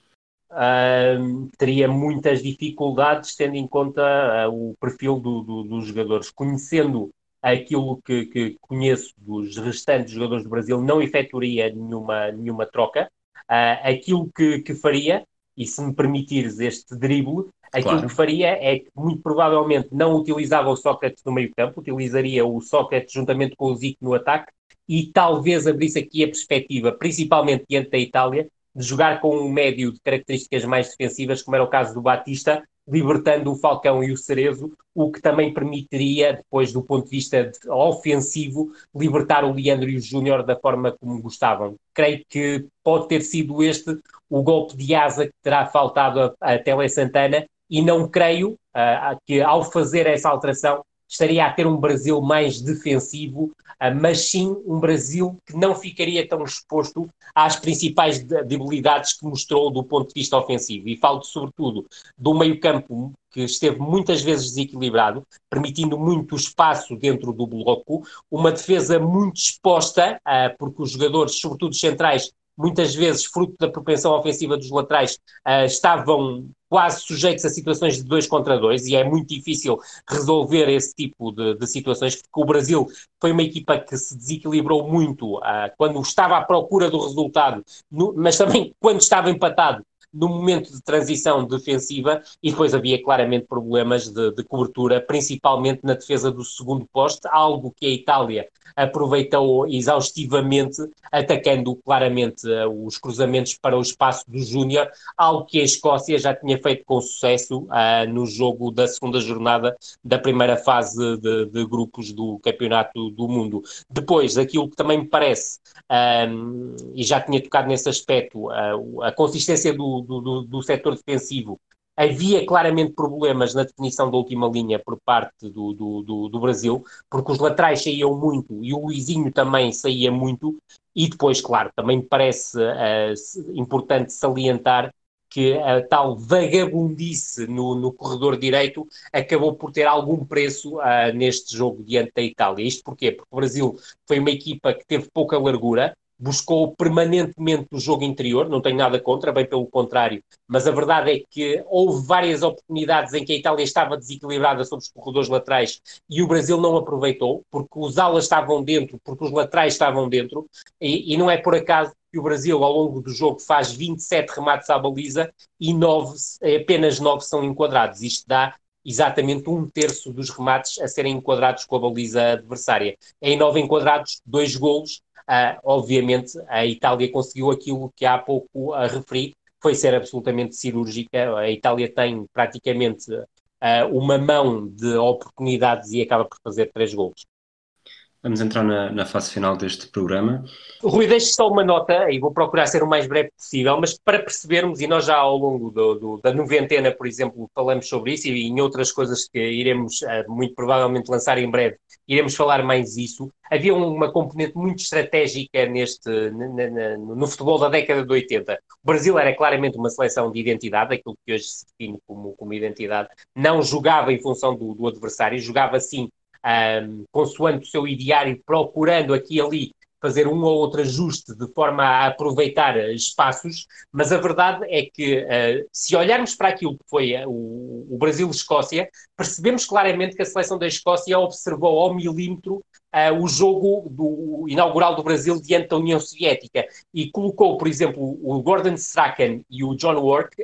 Uh, teria muitas dificuldades tendo em conta uh, o perfil do, do, dos jogadores. Conhecendo aquilo que, que, conheço dos restantes jogadores do Brasil, não efetuaria nenhuma, nenhuma troca. Uh, aquilo que, que, faria, e se me permitires este drible, aquilo claro. que faria é que muito provavelmente não utilizava o Sócrates no meio campo, utilizaria o Sócrates juntamente com o Zico no ataque e talvez abrisse aqui a perspectiva, principalmente diante da Itália, de jogar com um médio de características mais defensivas, como era o caso do Batista, libertando o Falcão e o Cerezo, o que também permitiria, depois do ponto de vista ofensivo, libertar o Leandro e o Júnior da forma como gostavam. Creio que pode ter sido este o golpe de asa que terá faltado a, a Tele Santana e não creio uh, que ao fazer essa alteração estaria a ter um Brasil mais defensivo, ah, mas sim um Brasil que não ficaria tão exposto às principais debilidades que mostrou do ponto de vista ofensivo. E falo sobretudo do meio-campo que esteve muitas vezes desequilibrado, permitindo muito espaço dentro do bloco, uma defesa muito exposta, ah, porque os jogadores, sobretudo centrais, muitas vezes, fruto da propensão ofensiva dos laterais, uh, estavam quase sujeitos a situações de dois contra dois, e é muito difícil resolver esse tipo de, de situações, porque o Brasil foi uma equipa que se desequilibrou muito uh, quando estava à procura do resultado, no, mas também quando estava empatado no momento de transição defensiva e depois havia claramente problemas de, de, cobertura, principalmente na defesa do segundo poste, algo que a Itália aproveitou exaustivamente, atacando claramente uh, os cruzamentos para o espaço do Júnior, algo que a Escócia já tinha feito com sucesso uh, no jogo da segunda jornada da primeira fase de, de, grupos do Campeonato do Mundo. Depois, aquilo que também me parece, um, e já tinha tocado nesse aspecto, uh, a consistência do, do, do, do setor defensivo havia claramente problemas na definição da última linha por parte do, do, do, do, Brasil, porque os laterais saíam muito e o Luizinho também saía muito, e depois, claro, também me parece uh, importante salientar que a tal vagabundice no, no corredor direito acabou por ter algum preço uh, neste jogo diante da Itália. Isto porquê? Porque o Brasil foi uma equipa que teve pouca largura, buscou permanentemente o jogo interior, não tenho nada contra, bem pelo contrário, mas a verdade é que houve várias oportunidades em que a Itália estava desequilibrada sobre os corredores laterais e o Brasil não aproveitou, porque os alas estavam dentro, porque os laterais estavam dentro, e, e não é por acaso que o Brasil, ao longo do jogo, faz 27 remates à baliza e 9, apenas 9 são enquadrados. Isto dá exatamente um terço dos remates a serem enquadrados com a baliza adversária. Em 9 enquadrados, dois golos, Uh, obviamente, a Itália conseguiu aquilo que há pouco uh, referi, foi ser absolutamente cirúrgica. A Itália tem praticamente uh, uma mão de oportunidades e acaba por fazer três gols. Vamos entrar na, na, fase final deste programa. Rui, deixe só uma nota, e vou procurar ser o mais breve possível, mas para percebermos, e nós já ao longo do, do, da noventena, por exemplo, falamos sobre isso, e em outras coisas que iremos uh, muito provavelmente lançar em breve, iremos falar mais isso. Havia uma componente muito estratégica neste, no futebol da década de 80. O Brasil era claramente uma seleção de identidade, aquilo que hoje se define como, como identidade. Não jogava em função do, do adversário, jogava sim um, consoante o seu ideário, procurando aqui e ali fazer um ou outro ajuste de forma a aproveitar espaços, mas a verdade é que, uh, se olharmos para aquilo que foi uh, o, o Brasil-Escócia, percebemos claramente que a seleção da Escócia observou ao milímetro uh, o jogo do, inaugural do Brasil diante da União Soviética e colocou, por exemplo, o Gordon Strachan e o John Work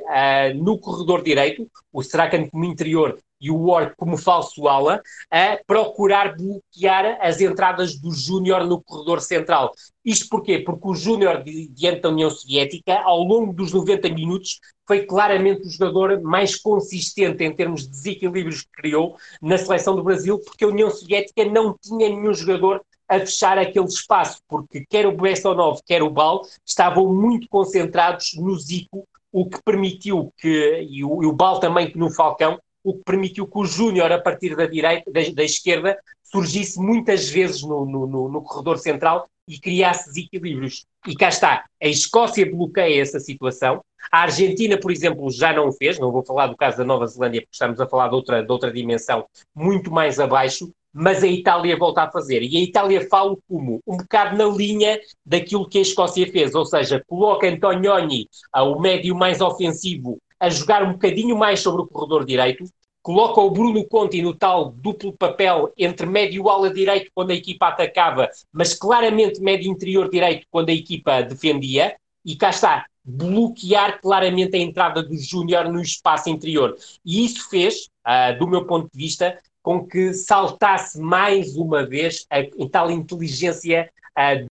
no corredor direito, o Strachan como interior e o Ward como falso ala a procurar bloquear as entradas do Júnior no corredor central. Isto porquê? Porque o Júnior, diante da União Soviética, ao longo dos 90 minutos, foi claramente o jogador mais consistente em termos de desequilíbrios que criou na seleção do Brasil, porque a União Soviética não tinha nenhum jogador a fechar aquele espaço, porque quer o Bestonov, quer o Bal, estavam muito concentrados no Zico, o que permitiu que, e o, e o Bal também no Falcão, o que permitiu que o Júnior, a partir da direita, da, da esquerda, surgisse muitas vezes no, no, no, no, corredor central e criasse desequilíbrios. E cá está, a Escócia bloqueia essa situação. A Argentina, por exemplo, já não o fez, não vou falar do caso da Nova Zelândia, porque estamos a falar de outra, de outra dimensão muito mais abaixo, mas a Itália volta a fazer. E a Itália fala como? Um bocado na linha daquilo que a Escócia fez, ou seja, coloca Antonioni, o médio mais ofensivo, a jogar um bocadinho mais sobre o corredor direito, coloca o Bruno Conti no tal duplo papel entre médio ala direito quando a equipa atacava, mas claramente médio interior direito quando a equipa defendia, e cá está, bloquear claramente a entrada do Júnior no espaço interior. E isso fez, uh, do meu ponto de vista, com que saltasse mais uma vez a, a tal inteligência uh,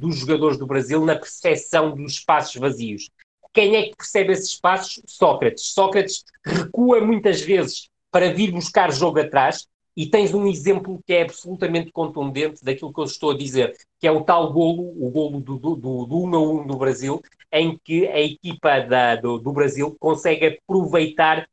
dos jogadores do Brasil na percepção dos espaços vazios quem é que percebe esses espaços? Sócrates. Sócrates recua muitas vezes para vir buscar jogo atrás, e tens um exemplo que é absolutamente contundente daquilo que eu estou a dizer, que é o tal golo, o golo do, do, do, do 1 a 1 do Brasil, em que a equipa da, do, do Brasil consegue aproveitar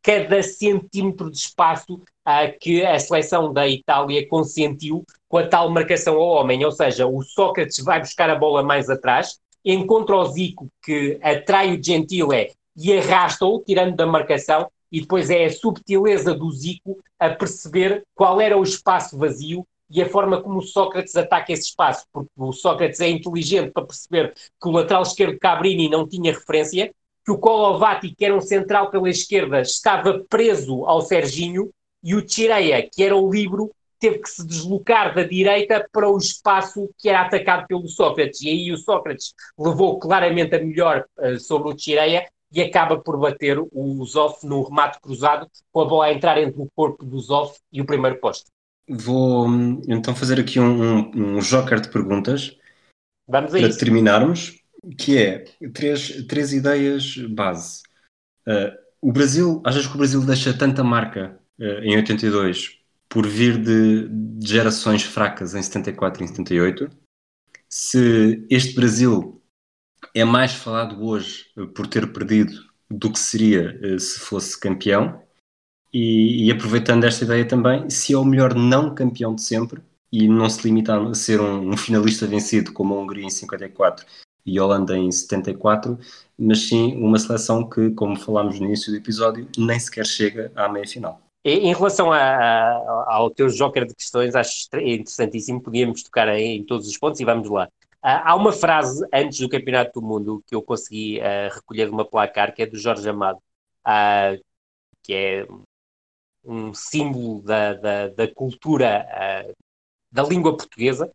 cada centímetro de espaço uh, que a seleção da Itália consentiu com a tal marcação ao homem. Ou seja, o Sócrates vai buscar a bola mais atrás, encontra o Zico que atrai o Gentile e arrasta-o, tirando da marcação, e depois é a subtileza do Zico a perceber qual era o espaço vazio e a forma como o Sócrates ataca esse espaço, porque o Sócrates é inteligente para perceber que o lateral esquerdo Cabrini não tinha referência, que o Colovati, que era um central pela esquerda, estava preso ao Serginho e o Tireia, que era o livro, teve que se deslocar da direita para o espaço que era atacado pelo Sócrates. E aí o Sócrates levou claramente a melhor uh, sobre o Tireia e acaba por bater o Zoff num remate cruzado, com a bola a entrar entre o corpo do Zoff e o primeiro posto. Vou então fazer aqui um, um, um joker de perguntas Vamos a para isso. terminarmos, que é três, três ideias base. Uh, o Brasil, achas que o Brasil deixa tanta marca uh, em 82 por vir de, de gerações fracas em 74 e em 78? Se este Brasil é mais falado hoje eh, por ter perdido do que seria eh, se fosse campeão. E, e, aproveitando esta ideia também, se é o melhor não campeão de sempre e não se limita a ser um, um finalista vencido como a Hungria em 54 e a Holanda em 74, mas sim uma seleção que, como falámos no início do episódio, nem sequer chega à meia final. Em relação a, a, ao teu joker de questões, acho interessantíssimo, podíamos tocar em, em todos os pontos e vamos lá. Uh, há uma frase antes do Campeonato do Mundo que eu consegui uh, recolher de uma placar, que é do Jorge Amado, uh, que é um símbolo da, da, da cultura, da língua portuguesa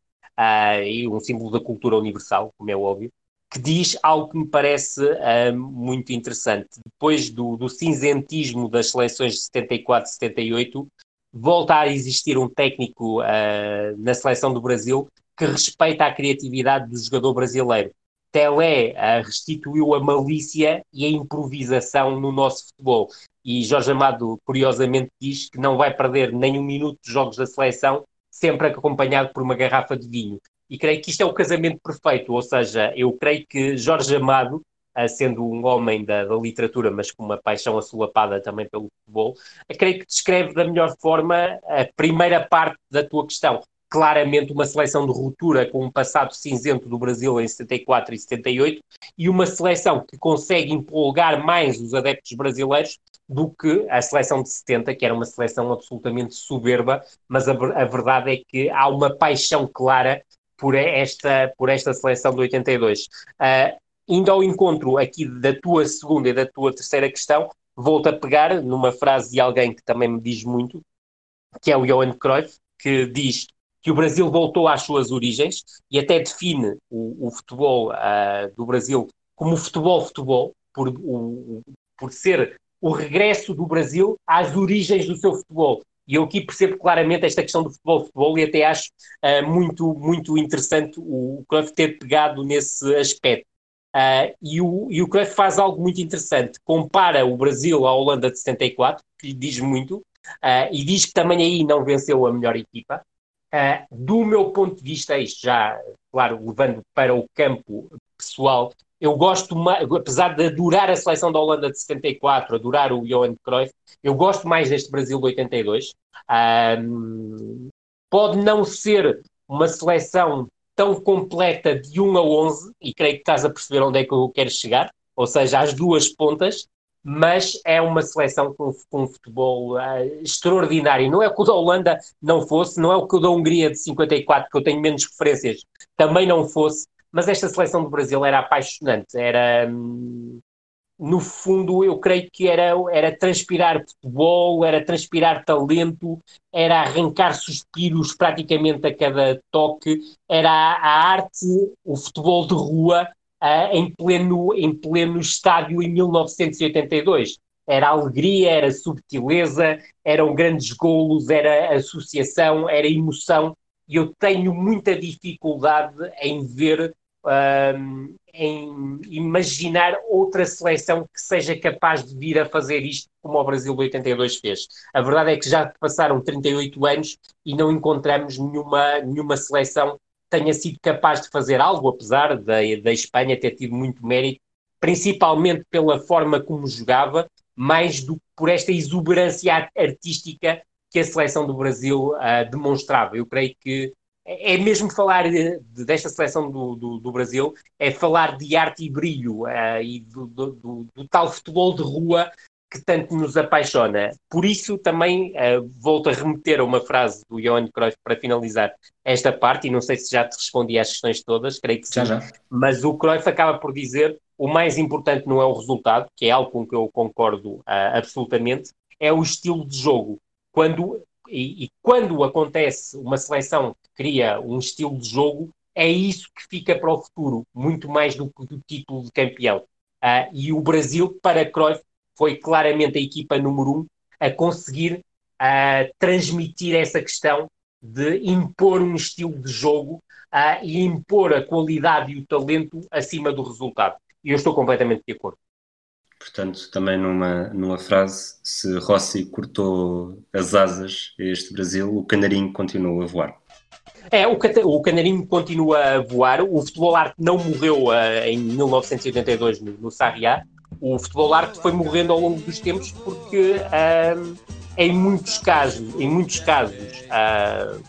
e um símbolo da cultura universal, como é óbvio, que diz algo que me parece muito interessante. Depois do, do cinzentismo das seleções de 74 78, volta a existir um técnico na seleção do Brasil que respeita a criatividade do jogador brasileiro. Telé uh, restituiu a malícia e a improvisação no nosso futebol. E Jorge Amado, curiosamente, diz que não vai perder nem um minuto de jogos da seleção, sempre acompanhado por uma garrafa de vinho. E creio que isto é o casamento perfeito, ou seja, eu creio que Jorge Amado, uh, sendo um homem da, da, literatura, mas com uma paixão assolapada também pelo futebol, uh, creio que descreve da melhor forma a primeira parte da tua questão. Claramente uma seleção de ruptura com um passado cinzento do Brasil em 74 e 78 e uma seleção que consegue empolgar mais os adeptos brasileiros do que a seleção de 70, que era uma seleção absolutamente soberba, mas a, a verdade é que há uma paixão clara por esta, por esta seleção de 82. Uh, ah, indo ao encontro aqui da tua segunda e da tua terceira questão, volto a pegar numa frase de alguém que também me diz muito, que é o Johan Cruyff, que diz que o Brasil voltou às suas origens e até define o, o futebol uh, do Brasil como futebol-futebol, por, por ser o regresso do Brasil às origens do seu futebol. E eu aqui percebo claramente esta questão do futebol-futebol e até acho uh, muito, muito interessante o, o Cruyff ter pegado nesse aspecto. Uh, e, o, e o Cruyff faz algo muito interessante, compara o Brasil à Holanda de 74, que lhe diz muito, uh, e diz que também aí não venceu a melhor equipa, Uh, do meu ponto de vista, isto já, claro, levando para o campo pessoal, eu gosto mais, apesar de adorar a seleção da Holanda de 74, adorar o Johan Cruyff, eu gosto mais deste Brasil de 82. Um, pode não ser uma seleção tão completa de 1 a 11, e creio que estás a perceber onde é que eu quero chegar, ou seja, às duas pontas, mas é uma seleção com, com um futebol uh, extraordinário. Não é o que o da Holanda não fosse, não é o que o da Hungria de 54, que eu tenho menos referências, também não fosse, mas esta seleção do Brasil era apaixonante, era. Hum, no fundo, eu creio que era, era transpirar futebol, era transpirar talento, era arrancar suspiros praticamente a cada toque, era a, arte, o futebol de rua, uh, em, pleno, em pleno estádio em 1982. Era alegria, era subtileza, eram grandes golos, era associação, era emoção, e eu tenho muita dificuldade em ver um, em imaginar outra seleção que seja capaz de vir a fazer isto como o Brasil de 82 fez. A verdade é que já passaram 38 anos e não encontramos nenhuma, nenhuma seleção que tenha sido capaz de fazer algo, apesar da, da Espanha ter tido muito mérito, principalmente pela forma como jogava, mais do que por esta exuberância artística que a seleção do Brasil uh, demonstrava. Eu creio que é mesmo falar de, de, desta seleção do, do, do, Brasil, é falar de arte e brilho uh, e do, do, tal futebol de rua que tanto nos apaixona. Por isso também uh, volto a remeter a uma frase do Johan Cruyff para finalizar esta parte, e não sei se já te respondi às questões todas, creio que sim, já, já. mas o Cruyff acaba por dizer o mais importante não é o resultado, que é algo com que eu concordo uh, absolutamente, é o estilo de jogo. Quando e, e, quando acontece uma seleção que cria um estilo de jogo, é isso que fica para o futuro, muito mais do que do título de campeão. Uh, e o Brasil, para Cruyff, foi claramente a equipa número um a conseguir uh, transmitir essa questão de impor um estilo de jogo uh, e impor a qualidade e o talento acima do resultado. E eu estou completamente de acordo. Portanto, também numa, numa frase, se Rossi cortou as asas a este Brasil, o canarinho continua a voar. É, o, o canarinho continua a voar. O futebol arte não morreu uh, em 1982 no, no Sarriá. O futebol arte foi morrendo ao longo dos tempos porque uh, em muitos casos, em muitos casos, uh,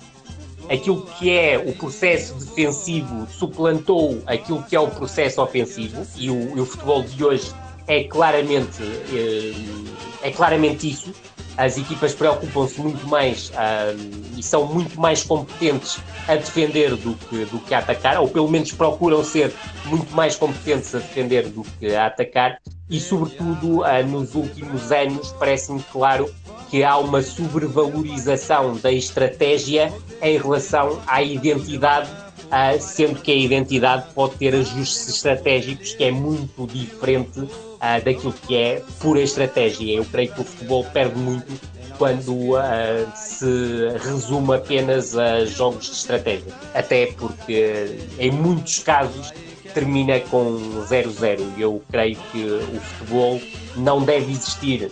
aquilo que é o processo defensivo suplantou aquilo que é o processo ofensivo e o, e o futebol de hoje é claramente, eh, é claramente isso. As equipas preocupam-se muito mais e são muito mais competentes a defender do que, do que a atacar, ou pelo menos procuram ser muito mais competentes a defender do que a atacar, e sobretudo nos últimos anos parece-me claro que há uma sobrevalorização da estratégia em relação à identidade Uh, sendo que a identidade pode ter ajustes estratégicos que é muito diferente uh, daquilo que é pura estratégia. Eu creio que o futebol perde muito quando uh, se resume apenas a jogos de estratégia. Até porque, em muitos casos, termina com 0-0. Eu creio que o futebol não deve existir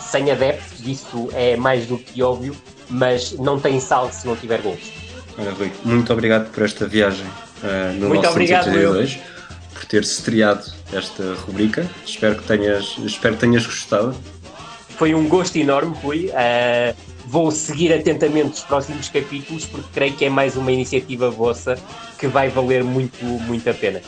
sem adeptos, isso é mais do que óbvio, mas não tem sal se não tiver gols. Rui, muito obrigado por esta viagem uh, no muito nosso obrigado, de hoje, por ter estreado esta rubrica. Espero que tenhas, espero que tenhas gostado. Foi um gosto enorme, Rui. Uh, vou seguir atentamente os próximos capítulos porque creio que é mais uma iniciativa vossa que vai valer muito, muito a pena.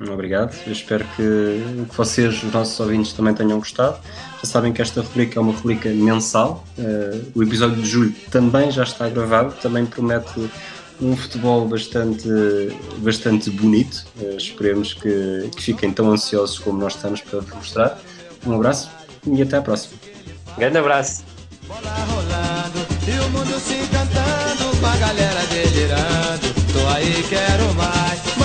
Obrigado. Eu espero que, que vocês, os nossos ouvintes, também tenham gostado. Já sabem que esta rubrica é uma rubrica mensal. Uh, o episódio de julho também já está gravado, também promete um futebol bastante, bastante bonito. Uh, esperemos que, que fiquem tão ansiosos como nós estamos para vos mostrar. Um abraço e até à próxima. Grande abraço. Bola rolando e o mundo se encantando, com a galera delirando. Tô aí, quero mais.